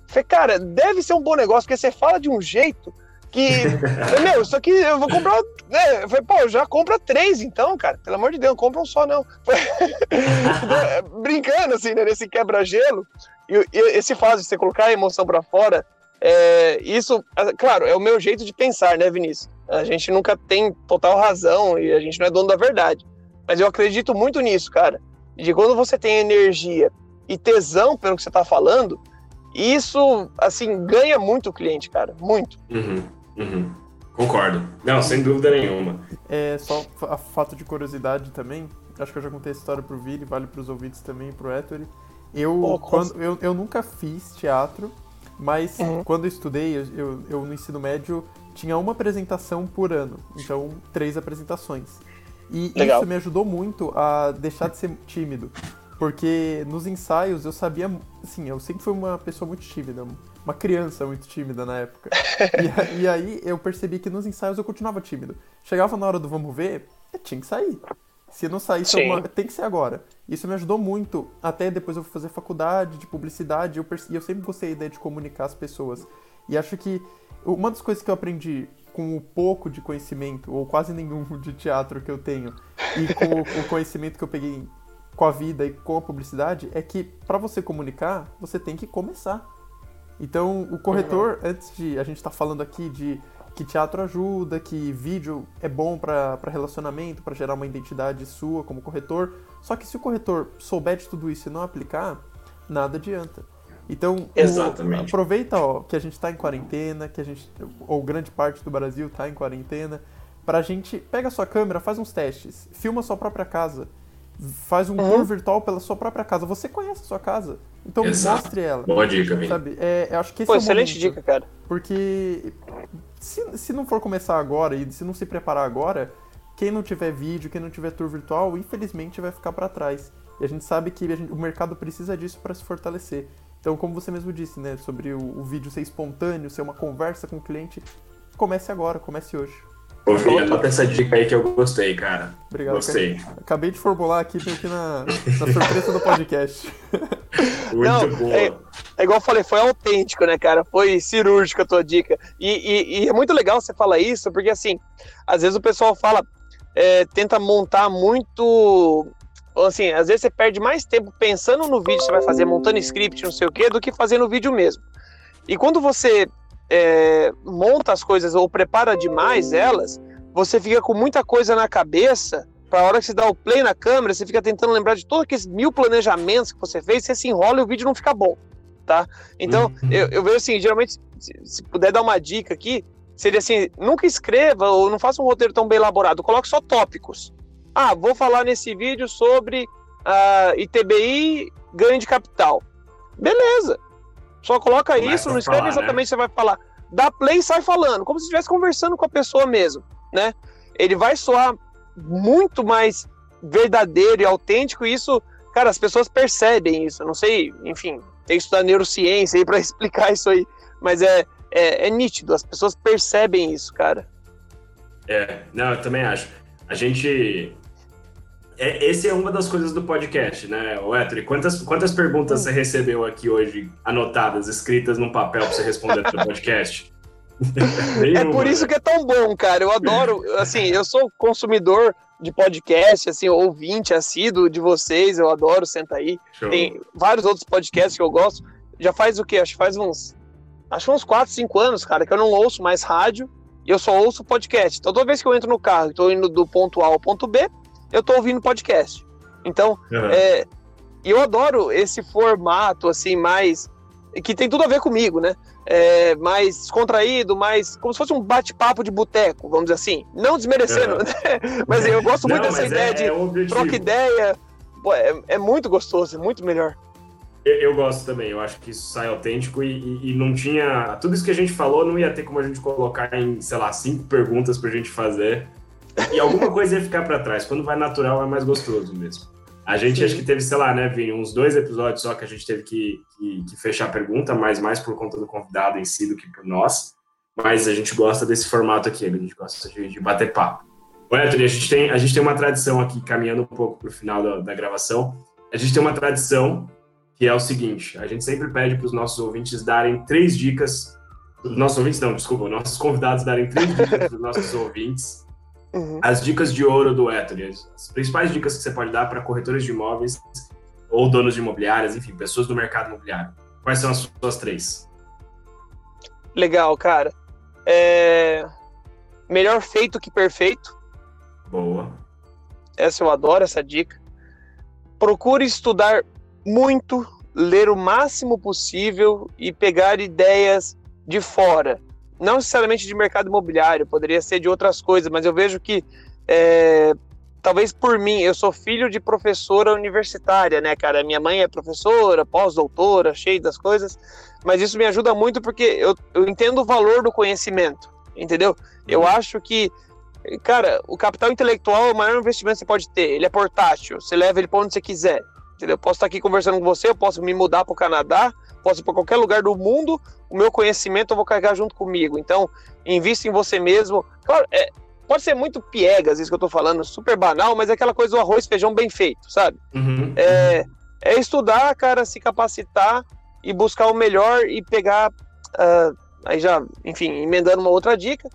falei, cara, deve ser um bom negócio, porque você fala de um jeito que. meu, isso aqui eu vou comprar. Né? Eu falei, pô, já compra três então, cara. Pelo amor de Deus, não compra um só, não. Brincando, assim, né, nesse quebra-gelo. E, esse fase de você colocar a emoção para fora é, isso, é, claro, é o meu jeito de pensar, né, Vinícius? A gente nunca tem total razão e a gente não é dono da verdade. Mas eu acredito muito nisso, cara. De quando você tem energia e tesão pelo que você está falando, isso, assim, ganha muito o cliente, cara. Muito. Uhum, uhum. Concordo. Não, sem dúvida nenhuma. É, só a fato de curiosidade também, acho que eu já contei a história pro Vili, vale pros ouvintes também, pro Ettore. Eu, oh, quando, eu, eu nunca fiz teatro, mas uhum. quando eu estudei, eu, eu, no ensino médio tinha uma apresentação por ano, então três apresentações. E Legal. isso me ajudou muito a deixar de ser tímido. Porque nos ensaios eu sabia, assim, eu sempre fui uma pessoa muito tímida, uma criança muito tímida na época. e, e, aí eu percebi que nos ensaios eu continuava tímido. Chegava na hora do vamos ver, tinha que sair. Se não saísse alguma... tem que ser agora. Isso me ajudou muito. Até depois eu fui fazer faculdade de publicidade eu perce... e eu sempre gostei da ideia de comunicar as pessoas. E acho que uma das coisas que eu aprendi com o pouco de conhecimento, ou quase nenhum de teatro que eu tenho, e com o conhecimento que eu peguei com a vida e com a publicidade, é que para você comunicar, você tem que começar. Então, o corretor, antes de. A gente está falando aqui de que teatro ajuda, que vídeo é bom para relacionamento, para gerar uma identidade sua como corretor. Só que se o corretor souber de tudo isso e não aplicar, nada adianta. Então. O, aproveita ó, que a gente está em quarentena, que a gente, ou grande parte do Brasil está em quarentena, para a gente pega a sua câmera, faz uns testes, filma a sua própria casa, faz um uhum. tour virtual pela sua própria casa. Você conhece a sua casa, então Exato. mostre ela. Boa dica, Vini. Sabe? É, eu acho que esse Pô, é excelente momento, dica, cara. Porque se, se não for começar agora e se não se preparar agora, quem não tiver vídeo, quem não tiver tour virtual, infelizmente vai ficar para trás. E a gente sabe que gente, o mercado precisa disso para se fortalecer. Então, como você mesmo disse, né, sobre o, o, vídeo ser espontâneo, ser uma conversa com o cliente, comece agora, comece hoje. Ô, filho, anota essa dica aí que eu gostei, cara. Obrigado. Gostei. Cara. Acabei de formular aqui, aqui na, na surpresa do podcast. Muito Não, boa. É, é, igual eu falei, foi autêntico, né, cara? Foi cirúrgico a tua dica. E, e, e, é muito legal você falar isso, porque assim, às vezes o pessoal fala, é, tenta montar muito. Assim, às vezes você perde mais tempo pensando no vídeo que você vai fazer, montando script, não sei o quê, do que fazendo o vídeo mesmo. E quando você é, monta as coisas ou prepara demais elas, você fica com muita coisa na cabeça. Para a hora que você dá o play na câmera, você fica tentando lembrar de todos aqueles mil planejamentos que você fez, você se enrola e o vídeo não fica bom, tá? Então, uhum. eu, eu vejo assim, geralmente, se, se puder dar uma dica aqui, seria assim, nunca escreva ou não faça um roteiro tão bem elaborado, coloque só tópicos. Ah, vou falar nesse vídeo sobre uh, ITBI ganho de capital. Beleza. Só coloca Começa isso, não escreve falar, exatamente o né? que você vai falar. Dá play e sai falando, como se estivesse conversando com a pessoa mesmo, né? Ele vai soar muito mais verdadeiro e autêntico, e isso, cara, as pessoas percebem isso. Eu não sei, enfim, tem que estudar neurociência aí para explicar isso aí, mas é, é, é nítido, as pessoas percebem isso, cara. É, não, eu também acho. A gente é, esse é uma das coisas do podcast, né, Ettore? Quantas, quantas perguntas você recebeu aqui hoje, anotadas, escritas num papel para você responder no podcast? é por isso que é tão bom, cara. Eu adoro, assim, eu sou consumidor de podcast, assim, ouvinte assíduo de vocês, eu adoro, senta aí. Show. Tem vários outros podcasts que eu gosto. Já faz o quê? Acho que faz uns. Acho uns 4, 5 anos, cara, que eu não ouço mais rádio e eu só ouço podcast. Então, toda vez que eu entro no carro e estou indo do ponto A ao ponto B, eu tô ouvindo podcast. Então, uhum. é, eu adoro esse formato, assim, mais que tem tudo a ver comigo, né? É, mais contraído, mais como se fosse um bate-papo de boteco, vamos dizer assim. Não desmerecendo, né? mas eu gosto muito Não, dessa ideia é, de é troca ideia. Pô, é, é, muito gostoso, é muito melhor. Eu, eu, gosto também, eu acho que isso sai autêntico e, e, e, não tinha. Tudo isso que a gente falou não ia ter como a gente colocar em, sei lá, cinco perguntas pra gente fazer. E alguma coisa ia ficar para trás. Quando vai natural é mais gostoso mesmo. A gente Sim. acho que teve, sei lá, né, Vini, uns dois episódios só que a gente teve que, que, que, fechar a pergunta, mas mais por conta do convidado em si do que por nós. Mas a gente gosta desse formato aqui, a gente gosta de, de bater papo. Ô, Anthony, a gente, tem, a gente tem uma tradição aqui, caminhando um pouco para o final da, da gravação. A gente tem uma tradição que é o seguinte: a gente sempre pede para os nossos ouvintes darem três dicas. Nossos ouvintes, não, desculpa, nossos convidados darem três dicas para os nossos ouvintes Uhum. As dicas de ouro do Ettore, as principais dicas que você pode dar para corretores de imóveis ou donos de imobiliárias, enfim, pessoas do mercado imobiliário. Quais são as suas três? Legal, cara. É... Melhor feito que perfeito. Boa. Essa eu adoro, essa dica. Procure estudar muito, ler o máximo possível e pegar ideias de fora não necessariamente de mercado imobiliário, poderia ser de outras coisas, mas eu vejo que é, talvez por mim, eu sou filho de professora universitária, né, cara? Minha mãe é professora, pós-doutora, cheia das coisas, mas isso me ajuda muito porque eu, eu entendo o valor do conhecimento, entendeu? Eu uhum. acho que, cara, o capital intelectual é o maior investimento que você pode ter. Ele é portátil, você leva ele para onde você quiser, entendeu? Eu posso estar aqui conversando com você, eu posso me mudar para o Canadá, posso ir para qualquer lugar do mundo, o meu conhecimento eu vou carregar junto comigo. Então, invista em você mesmo. Claro, é, pode ser muito piegas isso que eu estou falando, super banal, mas é aquela coisa do arroz feijão bem feito, sabe? Uhum. É, é, estudar, cara, se capacitar e buscar o melhor e pegar. Uh, aí já, enfim, emendando uma outra dica.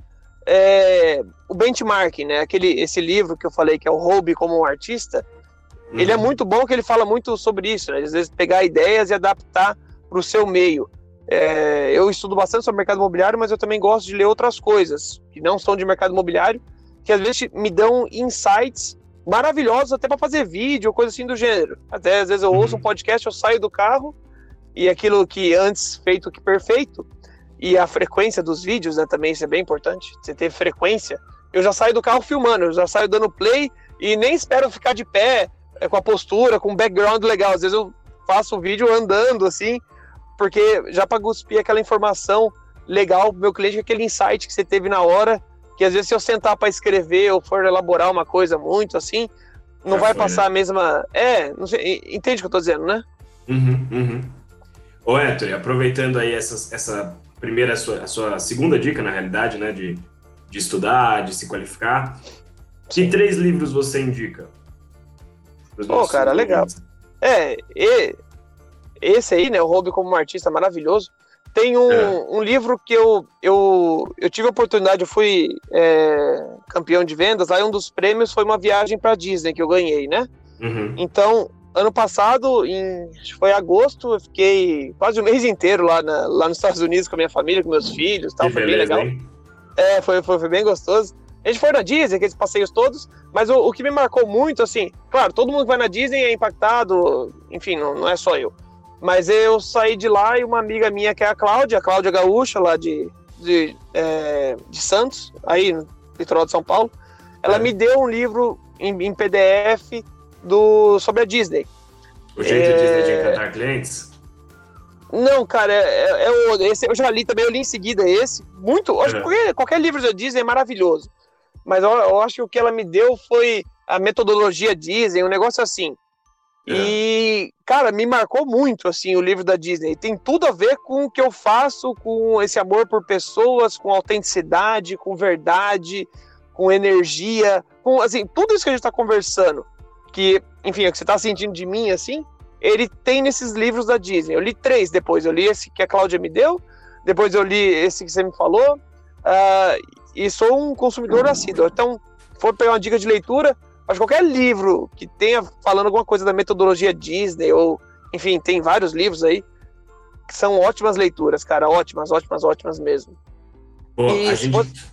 É, o benchmarking, né? Aquele, esse livro que eu falei que é o Hobby como um artista, uhum. ele é uhum. muito bom que ele fala muito sobre isso, né? Às vezes pegar ideias e adaptar para o seu meio. É, eu estudo bastante sobre mercado imobiliário, mas eu também gosto de ler outras coisas que não são de mercado imobiliário, que às vezes me dão insights maravilhosos até para fazer vídeo coisa assim do gênero. Até às vezes eu ouço um uhum. podcast, eu saio do carro e aquilo que antes feito que perfeito e a frequência dos vídeos, né, também isso é bem importante. Você ter frequência. Eu já saio do carro filmando, eu já saio dando play e nem espero ficar de pé é, com a postura, com um background legal. Às vezes eu faço o vídeo andando assim porque já para cuspir aquela informação legal pro meu cliente, aquele insight que você teve na hora, que às vezes se eu sentar para escrever ou for elaborar uma coisa muito assim, não já vai foi, passar né? a mesma. É, não sei, entende o que eu tô dizendo, né? Uhum, uhum. Ô, Héctor, aproveitando aí essa, essa primeira, a sua, a sua segunda dica, na realidade, né, de, de estudar, de se qualificar, que três livros você indica? Pô, cara, legal. É, e, esse aí, né, o Hobby como um artista maravilhoso. Tem um, é. um livro que eu, eu, eu tive a oportunidade, eu fui é, campeão de vendas, aí um dos prêmios foi uma viagem para Disney que eu ganhei, né? Uhum. Então, ano passado, em, foi agosto, eu fiquei quase o mês inteiro lá, na, lá nos Estados Unidos com a minha família, com meus filhos tal, que foi beleza, bem legal. Hein? É, foi, foi, foi bem gostoso. A gente foi na Disney, aqueles passeios todos, mas o, o, que me marcou muito, assim, claro, todo mundo que vai na Disney é impactado, enfim, não, não é só eu. Mas eu saí de lá e uma amiga minha, que é a Cláudia, a Cláudia Gaúcha, lá de, de, é, de Santos, aí no litoral de São Paulo, ela é. me deu um livro em, em, PDF do, sobre a Disney. O jeito é... Disney de encantar clientes? Não, cara, é, é, é esse eu já li também, eu li em seguida esse. Muito, acho que qualquer, qualquer livro da Disney é maravilhoso. Mas eu, eu acho que o que ela me deu foi a metodologia Disney, um negócio assim. É. E, cara, me marcou muito, assim, o livro da Disney. Tem tudo a ver com o que eu faço, com esse amor por pessoas, com autenticidade, com verdade, com energia, com, assim, tudo isso que a gente tá conversando, que, enfim, é o que você tá sentindo de mim, assim, ele tem nesses livros da Disney. Eu li três depois. Eu li esse que a Cláudia me deu, depois eu li esse que você me falou, uh, e sou um consumidor assíduo. Então, for pegar uma dica de leitura, Acho que qualquer livro que tenha falando alguma coisa da metodologia Disney, ou, enfim, tem vários livros aí, que são ótimas leituras, cara. Ótimas, ótimas, ótimas mesmo. Pô, e, a gente, pode...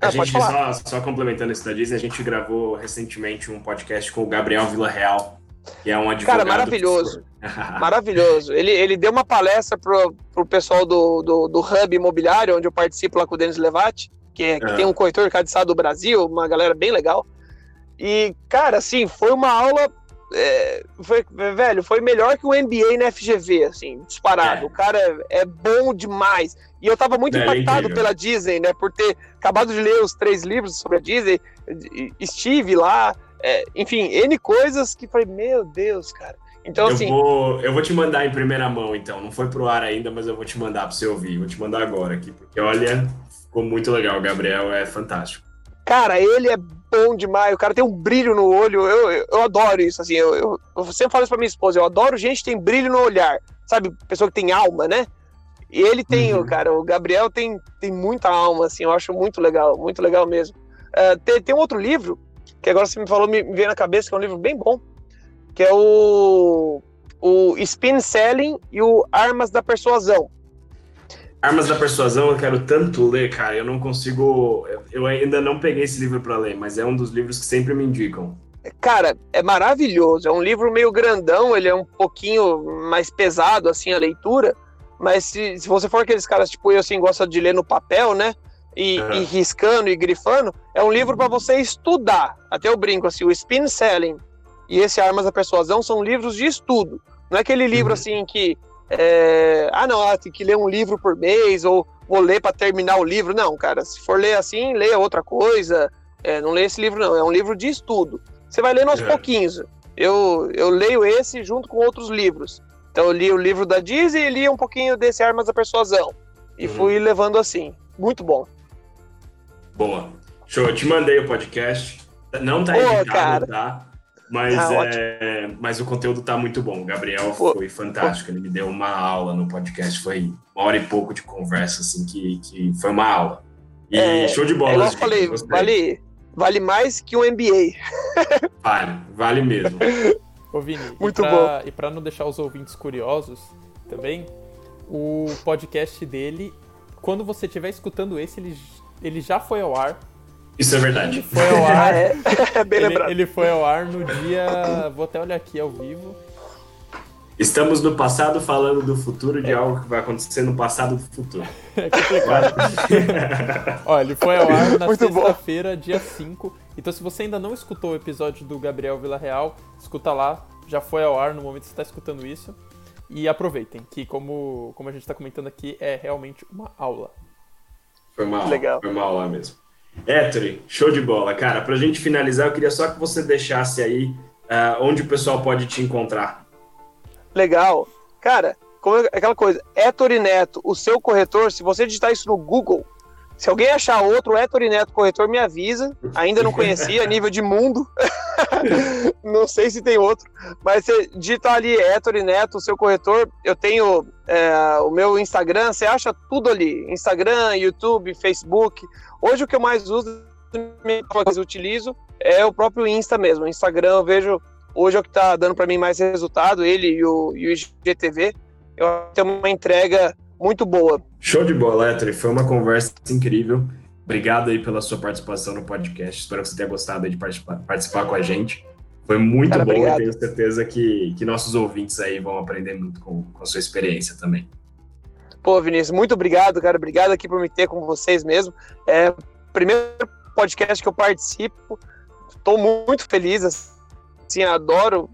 a ah, gente só, só, complementando isso da Disney, a gente gravou recentemente um podcast com o Gabriel Villarreal, Que é um advogado. Cara, maravilhoso. maravilhoso. Ele, ele deu uma palestra pro, pro pessoal do, do, do Hub Imobiliário, onde eu participo lá com o Denis Levati, que, é, que é. tem um corretor cadiçado do Brasil, uma galera bem legal. E, cara, assim, foi uma aula. É, foi, velho, foi melhor que o MBA na FGV, assim, disparado. É. O cara é, é, bom demais. E eu tava muito é, impactado pela Disney, né, por ter acabado de ler os três livros sobre a Disney. Estive lá, é, enfim, N coisas que falei, meu Deus, cara. Então, eu assim. Vou, eu vou te mandar em primeira mão, então. Não foi pro ar ainda, mas eu vou te mandar pra você ouvir. Vou te mandar agora aqui, porque olha, ficou muito legal. O Gabriel é fantástico. Cara, ele é bom demais. O cara tem um brilho no olho. Eu, eu, eu adoro isso. Assim, eu, eu, eu, sempre falo isso pra minha esposa. Eu adoro gente que tem brilho no olhar. Sabe? Pessoa que tem alma, né? E ele tem, uhum. cara. O Gabriel tem, tem muita alma, assim. Eu acho muito legal. Muito legal mesmo. Uh, tem, tem um outro livro que agora você me falou, me, veio na cabeça, que é um livro bem bom, que é o, o Spin Selling e o Armas da Persuasão. Armas da Persuasão eu quero tanto ler, cara, eu não consigo, eu ainda não peguei esse livro para ler, mas é um dos livros que sempre me indicam. Cara, é maravilhoso, é um livro meio grandão, ele é um pouquinho mais pesado, assim, a leitura, mas se, se você for aqueles caras, tipo eu, assim, gosta de ler no papel, né, e, uhum. e riscando e grifando, é um livro para você estudar. Até eu brinco assim, o Spin Selling e esse Armas da Persuasão são livros de estudo. Não é aquele livro uhum. assim que é, ah não, ah, tem que ler um livro por mês ou vou ler para terminar o livro. Não, cara, se for ler assim, leia outra coisa. É, não leia esse livro não, é um livro de estudo. Você vai lendo aos uhum. pouquinhos. Eu, eu leio esse junto com outros livros. Então eu li o livro da Disney e li um pouquinho desse Armas da Persuasão. E uhum. fui levando assim. Muito bom. Boa. Show, eu te mandei o podcast. Não tá editado, cara. tá? Mas, ah, é, mas o conteúdo tá muito bom. O Gabriel Pô. foi fantástico. Ele me deu uma aula no podcast. Foi uma hora e pouco de conversa, assim, que, que foi uma aula. E é, show de bola. É eu falei, vale, vale mais que um MBA. Vale, vale mesmo. Ô, Vini, muito e pra, bom. E para não deixar os ouvintes curiosos também, o podcast dele, quando você estiver escutando esse, ele ele já foi ao ar. Isso é verdade. Ele foi ao ar. é, é bem ele, lembrado. Ele foi ao ar no dia. Vou até olhar aqui ao vivo. Estamos no passado falando do futuro de é. algo que vai acontecer no passado do futuro. É complicado. Olha, ele foi ao ar na sexta-feira, dia 5. Então, se você ainda não escutou o episódio do Gabriel Villarreal, escuta lá. Já foi ao ar no momento que você está escutando isso. E aproveitem, que como, como a gente está comentando aqui, é realmente uma aula. Foi mal. Legal. Foi mal lá mesmo. Héctor, show de bola. Cara, pra gente finalizar, eu queria só que você deixasse aí uh, onde o pessoal pode te encontrar. Legal. Cara, como é aquela coisa, Héctor Neto, o seu corretor, se você digitar isso no Google, se alguém achar outro Héctor Neto corretor, me avisa. Ainda não conhecia, a nível de mundo. não sei se tem outro. Mas você digita ali Héctor Neto, seu corretor. Eu tenho é, o meu Instagram, você acha tudo ali. Instagram, YouTube, Facebook. Hoje o que eu mais uso, mais utilizo, é o próprio Insta mesmo. Instagram eu vejo, hoje é o que está dando para mim mais resultado, ele e o, e o IGTV. Eu tenho uma entrega muito boa. Show de bola, Héctor. Foi uma conversa incrível. Obrigado aí pela sua participação no podcast. Espero que você tenha gostado de participar, participar com a gente. Foi muito Cara, bom e tenho certeza que, que nossos ouvintes aí vão aprender muito com, com a sua experiência também. Pô, Vinícius, muito obrigado, cara. Obrigado aqui por me ter com vocês mesmo. É primeiro podcast que eu participo. Estou muito feliz, assim, adoro,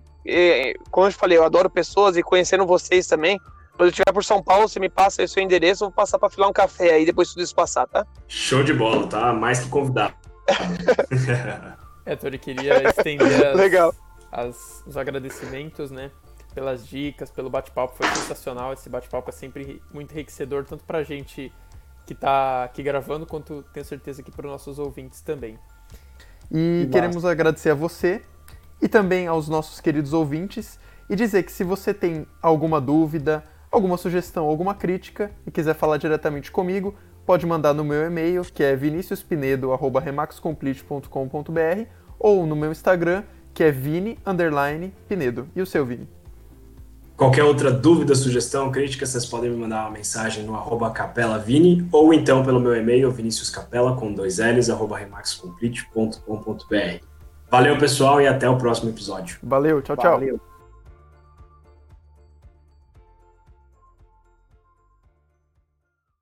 como eu falei, eu adoro pessoas e conhecendo vocês também. Quando eu estiver por São Paulo, você me passa aí o seu endereço, eu vou passar para filar um café aí depois tudo isso passar, tá? Show de bola, tá? Mais que convidado. é, Tori, queria estender as, Legal. As, os agradecimentos, né? Pelas dicas, pelo bate-papo, foi sensacional. Esse bate-papo é sempre muito enriquecedor, tanto pra gente que tá aqui gravando, quanto tenho certeza que para os nossos ouvintes também. E queremos agradecer a você e também aos nossos queridos ouvintes e dizer que se você tem alguma dúvida, alguma sugestão, alguma crítica e quiser falar diretamente comigo, pode mandar no meu e-mail, que é viniciuspinedo@remaxcomplete.com.br ou no meu Instagram, que é vini_pinedo. E o seu, Vini? Qualquer outra dúvida, sugestão, crítica, vocês podem me mandar uma mensagem no arroba capelavini ou então pelo meu e-mail, viniciuscapela com dois L's, arroba remaxcomplete.com.br. Valeu, pessoal, e até o próximo episódio. Valeu, tchau, tchau. Valeu.